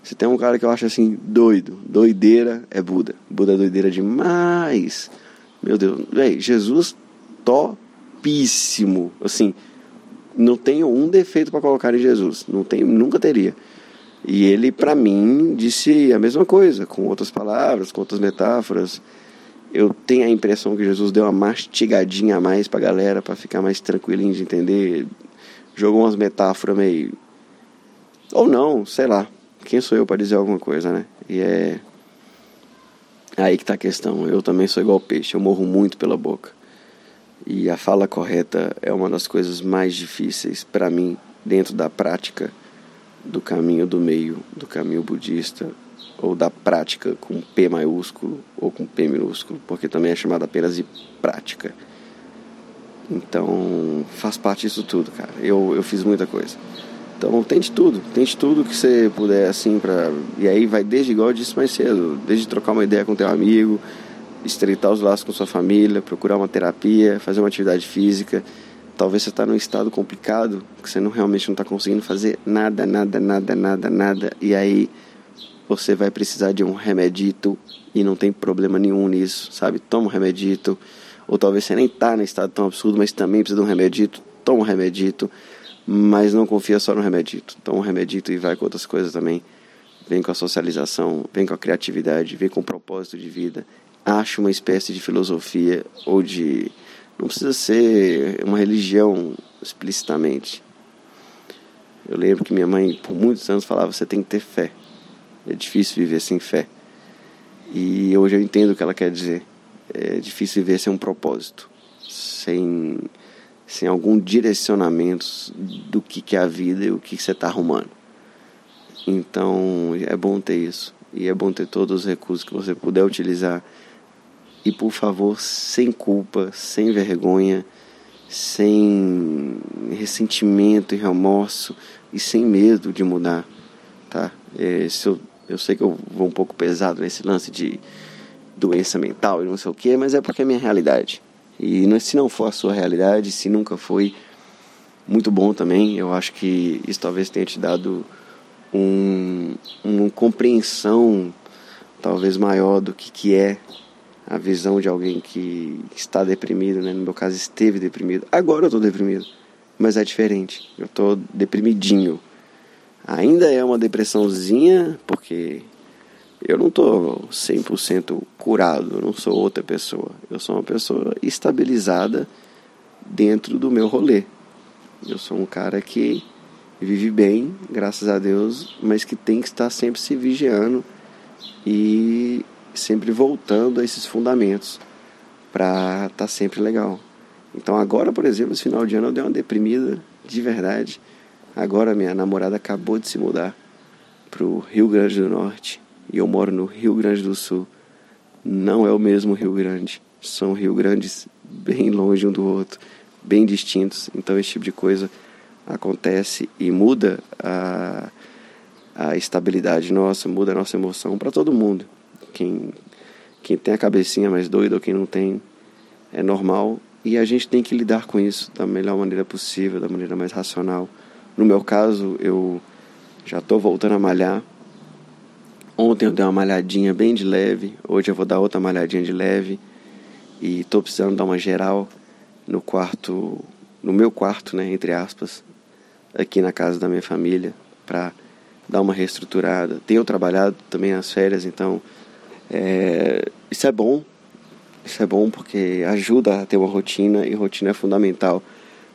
Se tem um cara que eu acho assim, doido, doideira, é Buda. Buda é doideira demais. Meu Deus, velho, Jesus topíssimo. Assim, não tenho um defeito para colocar em Jesus. Não tenho, nunca teria. E ele, para mim, disse a mesma coisa, com outras palavras, com outras metáforas eu tenho a impressão que Jesus deu uma mastigadinha a mais pra galera, para ficar mais tranquilinho de entender. Jogou umas metáforas meio. Ou não, sei lá. Quem sou eu para dizer alguma coisa, né? E é. Aí que tá a questão. Eu também sou igual peixe, eu morro muito pela boca. E a fala correta é uma das coisas mais difíceis para mim dentro da prática do caminho do meio, do caminho budista, ou da prática com P maiúsculo ou com P minúsculo, porque também é chamada apenas de prática. Então, faz parte disso tudo, cara. Eu, eu fiz muita coisa. Então, tente tudo, tente tudo que você puder, assim, pra... E aí vai desde, igual eu disse mais cedo, desde trocar uma ideia com teu amigo, estreitar os laços com sua família, procurar uma terapia, fazer uma atividade física. Talvez você está num estado complicado, que você não realmente não está conseguindo fazer nada, nada, nada, nada, nada. E aí você vai precisar de um remedito e não tem problema nenhum nisso, sabe? Toma um remedito. Ou talvez você nem tá no estado tão absurdo, mas também precisa de um remedito. Toma um remedito, mas não confia só no remedito. Toma um remedito e vai com outras coisas também. Vem com a socialização, vem com a criatividade, vem com o propósito de vida. Acha uma espécie de filosofia ou de. Não precisa ser uma religião explicitamente. Eu lembro que minha mãe, por muitos anos, falava: você tem que ter fé. É difícil viver sem fé. E hoje eu entendo o que ela quer dizer. É difícil viver sem um propósito, sem, sem algum direcionamento do que, que é a vida e o que, que você está arrumando. Então é bom ter isso. E é bom ter todos os recursos que você puder utilizar. E por favor, sem culpa, sem vergonha, sem ressentimento e remorso e sem medo de mudar, tá? É, se eu eu sei que eu vou um pouco pesado nesse lance de doença mental e não sei o que, mas é porque é minha realidade. E se não for a sua realidade, se nunca foi, muito bom também. Eu acho que isso talvez tenha te dado um, uma compreensão talvez maior do que, que é a visão de alguém que está deprimido, né? No meu caso, esteve deprimido. Agora eu estou deprimido, mas é diferente. Eu estou deprimidinho. Ainda é uma depressãozinha, porque eu não estou 100% curado, não sou outra pessoa. Eu sou uma pessoa estabilizada dentro do meu rolê. Eu sou um cara que vive bem, graças a Deus, mas que tem que estar sempre se vigiando e sempre voltando a esses fundamentos para estar tá sempre legal. Então agora, por exemplo, esse final de ano eu dei uma deprimida de verdade. Agora minha namorada acabou de se mudar para o Rio Grande do Norte e eu moro no Rio Grande do Sul. Não é o mesmo Rio Grande, são Rio Grandes bem longe um do outro, bem distintos. Então esse tipo de coisa acontece e muda a, a estabilidade nossa, muda a nossa emoção para todo mundo. Quem, quem tem a cabecinha mais doida ou quem não tem, é normal. E a gente tem que lidar com isso da melhor maneira possível, da maneira mais racional. No meu caso, eu já estou voltando a malhar. Ontem eu dei uma malhadinha bem de leve, hoje eu vou dar outra malhadinha de leve. E estou precisando dar uma geral no quarto, no meu quarto, né, entre aspas, aqui na casa da minha família, para dar uma reestruturada. Tenho trabalhado também nas férias, então é, isso é bom. Isso é bom porque ajuda a ter uma rotina e rotina é fundamental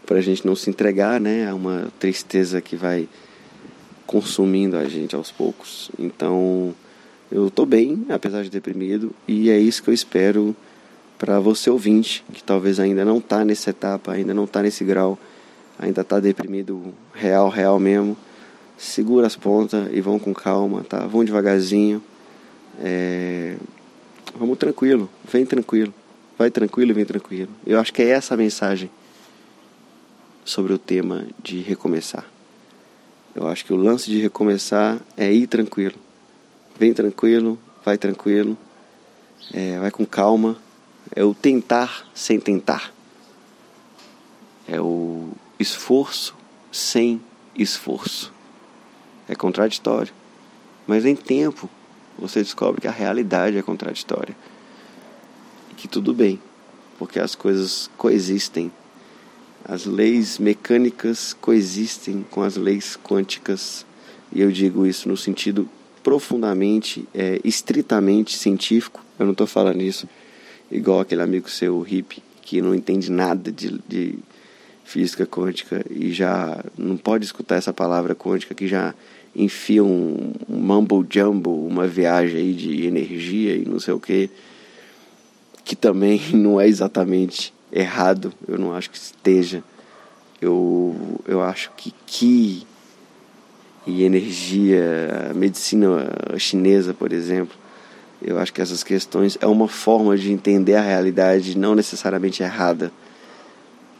para a gente não se entregar né, a uma tristeza que vai consumindo a gente aos poucos. Então eu estou bem, apesar de deprimido, e é isso que eu espero para você ouvinte, que talvez ainda não está nessa etapa, ainda não está nesse grau, ainda está deprimido real, real mesmo. Segura as pontas e vão com calma, tá? Vão devagarzinho. É... Vamos tranquilo, vem tranquilo. Vai tranquilo e vem tranquilo. Eu acho que é essa a mensagem sobre o tema de recomeçar. Eu acho que o lance de recomeçar é ir tranquilo. Vem tranquilo, vai tranquilo, é, vai com calma. É o tentar sem tentar. É o esforço sem esforço. É contraditório. Mas em tempo você descobre que a realidade é contraditória. E que tudo bem, porque as coisas coexistem. As leis mecânicas coexistem com as leis quânticas. E eu digo isso no sentido profundamente, é, estritamente científico. Eu não estou falando isso igual aquele amigo seu hippie que não entende nada de, de física quântica e já não pode escutar essa palavra quântica que já enfia um, um mumble jumble, uma viagem aí de energia e não sei o que, que também (laughs) não é exatamente errado, eu não acho que esteja. Eu, eu acho que Ki e energia, medicina chinesa, por exemplo, eu acho que essas questões é uma forma de entender a realidade não necessariamente errada.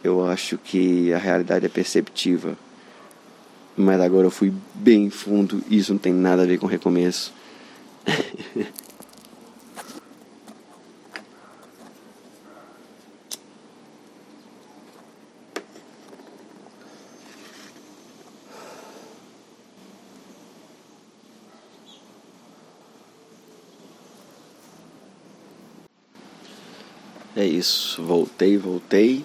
Eu acho que a realidade é perceptiva mas agora eu fui bem fundo e isso não tem nada a ver com recomeço. (laughs) É isso, voltei, voltei.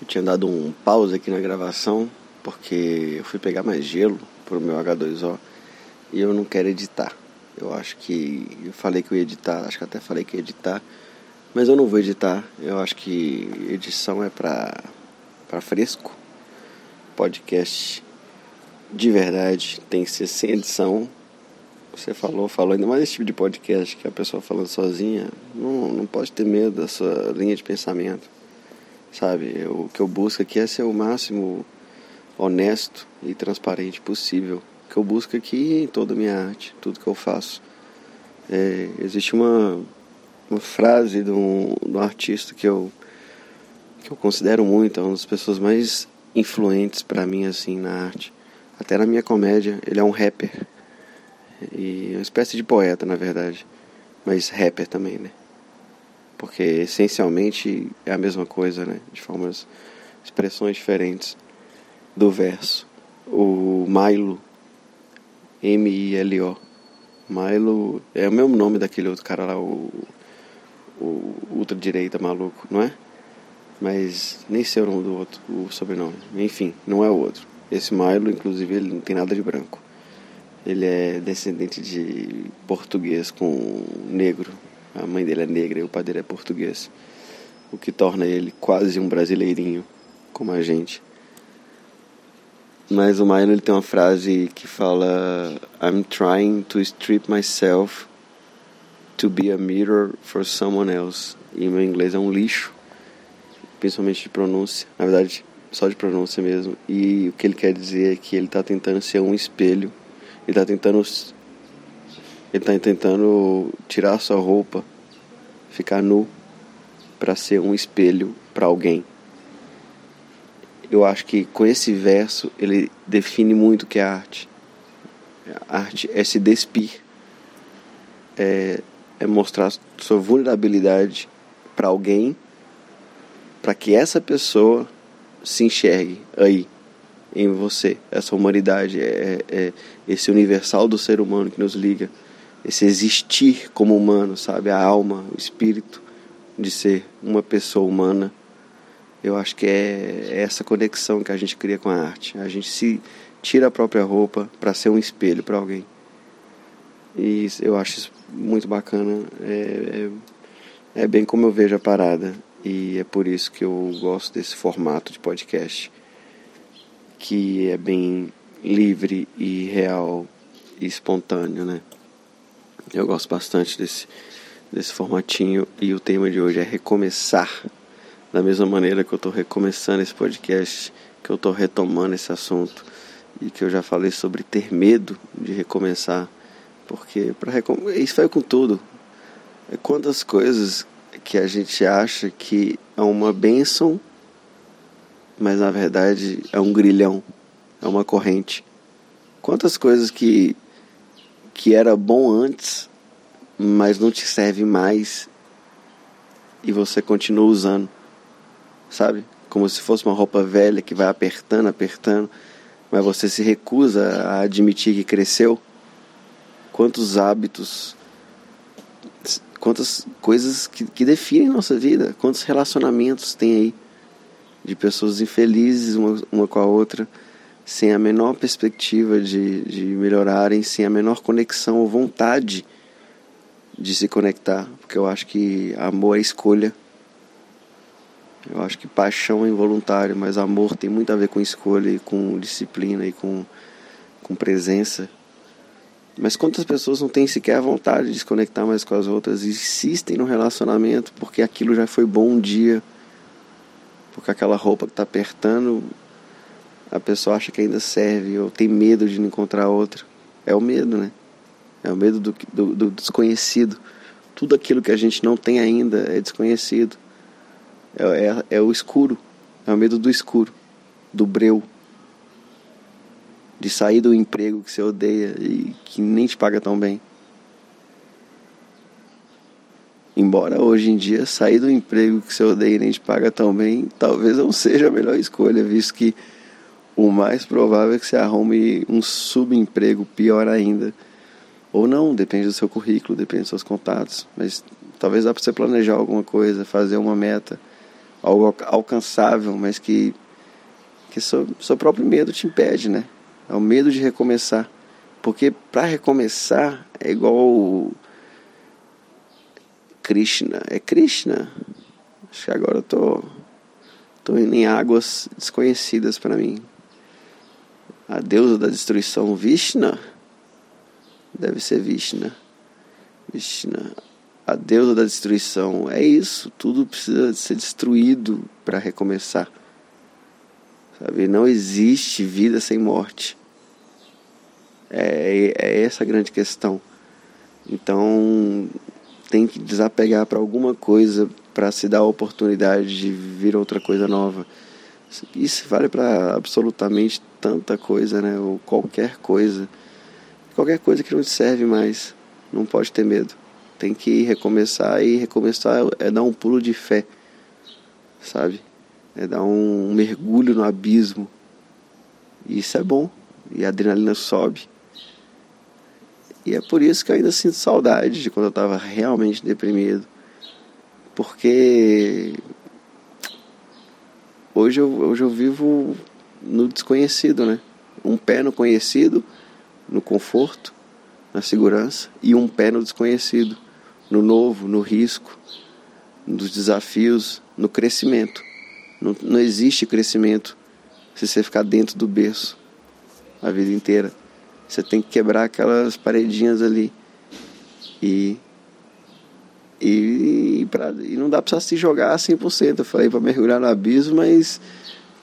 Eu tinha dado um pause aqui na gravação porque eu fui pegar mais gelo pro meu H2O e eu não quero editar. Eu acho que eu falei que eu ia editar, acho que até falei que ia editar, mas eu não vou editar. Eu acho que edição é para para fresco. Podcast de verdade tem que ser sem edição. Você falou, falou ainda mais esse tipo de podcast que a pessoa falando sozinha, não, não pode ter medo da sua linha de pensamento. Sabe? o que eu busco aqui é ser o máximo honesto e transparente possível que eu busco aqui em toda a minha arte, tudo que eu faço. É, existe uma, uma frase de um, de um artista que eu, que eu considero muito, é uma das pessoas mais influentes para mim assim na arte. Até na minha comédia, ele é um rapper. E uma espécie de poeta, na verdade. Mas rapper também, né? Porque essencialmente é a mesma coisa, né? De formas, expressões diferentes do verso. O Milo M-I-L-O. Milo é o mesmo nome daquele outro cara lá, o, o ultradireita maluco, não é? Mas nem sei o nome do outro, o sobrenome. Enfim, não é o outro. Esse Milo, inclusive, ele não tem nada de branco. Ele é descendente de português com negro. A mãe dele é negra e o pai dele é português. O que torna ele quase um brasileirinho, como a gente. Mas o Milo ele tem uma frase que fala I'm trying to strip myself to be a mirror for someone else. E meu inglês é um lixo, principalmente de pronúncia. Na verdade, só de pronúncia mesmo. E o que ele quer dizer é que ele está tentando ser um espelho. Ele está tentando ele está tentando tirar sua roupa, ficar nu para ser um espelho para alguém eu acho que com esse verso ele define muito o que é arte. A arte é se despir, é, é mostrar sua vulnerabilidade para alguém, para que essa pessoa se enxergue aí em você. Essa humanidade é, é esse universal do ser humano que nos liga, esse existir como humano, sabe? A alma, o espírito de ser uma pessoa humana eu acho que é essa conexão que a gente cria com a arte. A gente se tira a própria roupa para ser um espelho para alguém. E eu acho isso muito bacana. É, é, é, bem como eu vejo a parada. E é por isso que eu gosto desse formato de podcast, que é bem livre e real e espontâneo, né? Eu gosto bastante desse, desse formatinho e o tema de hoje é recomeçar da mesma maneira que eu estou recomeçando esse podcast, que eu estou retomando esse assunto e que eu já falei sobre ter medo de recomeçar, porque para recom... isso foi com tudo. É quantas coisas que a gente acha que é uma bênção, mas na verdade é um grilhão, é uma corrente. Quantas coisas que que era bom antes, mas não te serve mais e você continua usando sabe? Como se fosse uma roupa velha que vai apertando, apertando, mas você se recusa a admitir que cresceu. Quantos hábitos, quantas coisas que, que definem nossa vida, quantos relacionamentos tem aí de pessoas infelizes uma, uma com a outra, sem a menor perspectiva de, de melhorarem, sem a menor conexão ou vontade de se conectar, porque eu acho que amor é escolha eu acho que paixão é involuntário, mas amor tem muito a ver com escolha e com disciplina e com, com presença. Mas quantas pessoas não têm sequer a vontade de se conectar mais com as outras e insistem no relacionamento porque aquilo já foi bom um dia, porque aquela roupa que está apertando, a pessoa acha que ainda serve ou tem medo de não encontrar outra. É o medo, né? É o medo do, do, do desconhecido. Tudo aquilo que a gente não tem ainda é desconhecido. É, é, é o escuro. É o medo do escuro, do breu. De sair do emprego que você odeia e que nem te paga tão bem. Embora hoje em dia sair do emprego que você odeia e nem te paga tão bem, talvez não seja a melhor escolha, visto que o mais provável é que você arrume um subemprego pior ainda. Ou não, depende do seu currículo, depende dos seus contatos. Mas talvez dá para você planejar alguma coisa, fazer uma meta algo alcançável, mas que, que seu, seu próprio medo te impede, né? É o medo de recomeçar. Porque para recomeçar é igual Krishna. É Krishna? Acho que agora eu tô, tô indo em águas desconhecidas para mim. A deusa da destruição, Vishna? Deve ser Vishna. Vishna a deusa da destruição. É isso, tudo precisa ser destruído para recomeçar. Sabe? Não existe vida sem morte. É, é essa a grande questão. Então, tem que desapegar para alguma coisa para se dar a oportunidade de vir outra coisa nova. Isso vale para absolutamente tanta coisa, né? Ou qualquer coisa. Qualquer coisa que não te serve mais. Não pode ter medo tem que recomeçar e recomeçar é dar um pulo de fé, sabe? É dar um mergulho no abismo. Isso é bom. E a adrenalina sobe. E é por isso que eu ainda sinto saudade de quando eu estava realmente deprimido. Porque hoje eu, hoje eu vivo no desconhecido, né? Um pé no conhecido, no conforto, na segurança, e um pé no desconhecido, no novo, no risco, nos desafios, no crescimento. Não, não existe crescimento se você ficar dentro do berço a vida inteira. Você tem que quebrar aquelas paredinhas ali. E. E, pra, e não dá pra se jogar 100%. Eu falei para mergulhar no abismo, mas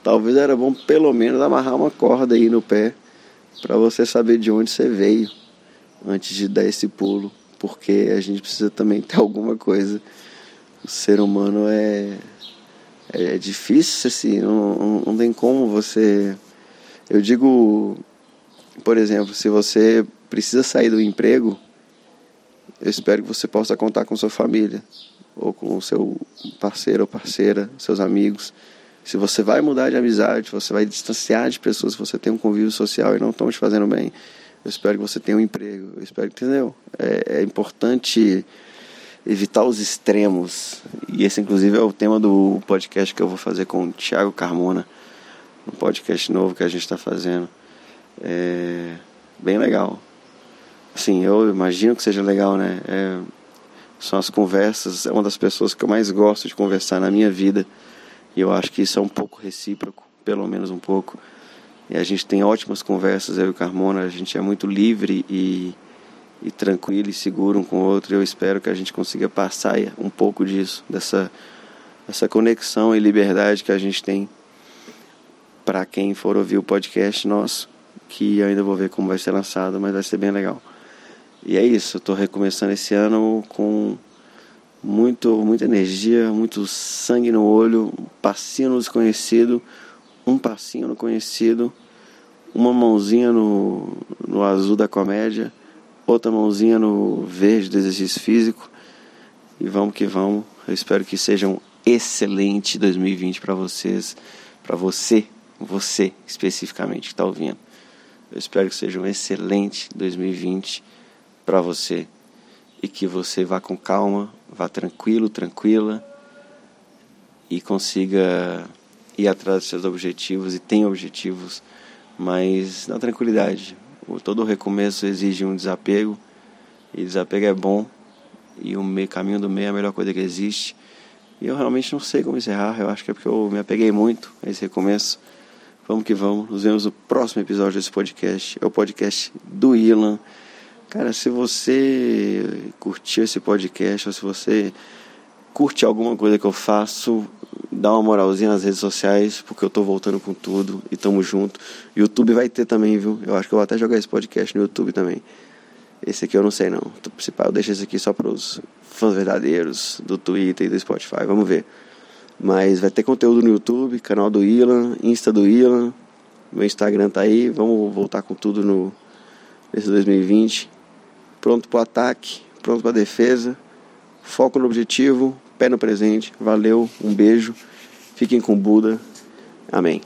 talvez era bom pelo menos amarrar uma corda aí no pé para você saber de onde você veio antes de dar esse pulo, porque a gente precisa também ter (laughs) alguma coisa. O ser humano é é difícil assim, não, não tem como você. Eu digo por exemplo, se você precisa sair do emprego, eu espero que você possa contar com sua família, ou com o seu parceiro ou parceira, seus amigos. Se você vai mudar de amizade, você vai distanciar de pessoas que você tem um convívio social e não estão te fazendo bem, eu espero que você tenha um emprego. Eu espero que, entendeu? É, é importante evitar os extremos. E esse, inclusive, é o tema do podcast que eu vou fazer com o Thiago Carmona, um podcast novo que a gente está fazendo. É bem legal. Assim, eu imagino que seja legal, né? É, são as conversas, é uma das pessoas que eu mais gosto de conversar na minha vida. E eu acho que isso é um pouco recíproco, pelo menos um pouco. E a gente tem ótimas conversas, eu e o Carmona, a gente é muito livre e, e tranquilo e seguro um com o outro. Eu espero que a gente consiga passar um pouco disso, dessa, dessa conexão e liberdade que a gente tem para quem for ouvir o podcast nosso que ainda vou ver como vai ser lançado, mas vai ser bem legal. E é isso, eu estou recomeçando esse ano com muito, muita energia, muito sangue no olho, um passinho no desconhecido, um passinho no conhecido, uma mãozinha no, no azul da comédia, outra mãozinha no verde do exercício físico. E vamos que vamos. Eu espero que seja um excelente 2020 para vocês, para você, você especificamente que está ouvindo. Eu espero que seja um excelente 2020 para você e que você vá com calma, vá tranquilo, tranquila e consiga ir atrás dos seus objetivos e tenha objetivos, mas na tranquilidade. Todo recomeço exige um desapego e desapego é bom e o meio, caminho do meio é a melhor coisa que existe. E eu realmente não sei como encerrar, eu acho que é porque eu me apeguei muito a esse recomeço. Vamos que vamos. Nos vemos no próximo episódio desse podcast. É o podcast do Ilan. Cara, se você curtiu esse podcast, ou se você curte alguma coisa que eu faço, dá uma moralzinha nas redes sociais, porque eu tô voltando com tudo e tamo junto. YouTube vai ter também, viu? Eu acho que eu vou até jogar esse podcast no YouTube também. Esse aqui eu não sei não. Principal, eu deixo esse aqui só pros fãs verdadeiros do Twitter e do Spotify. Vamos ver. Mas vai ter conteúdo no YouTube, canal do Ilan, Insta do Ilan, meu Instagram tá aí. Vamos voltar com tudo no nesse 2020. Pronto para o ataque, pronto para a defesa. Foco no objetivo, pé no presente. Valeu, um beijo. Fiquem com Buda. Amém.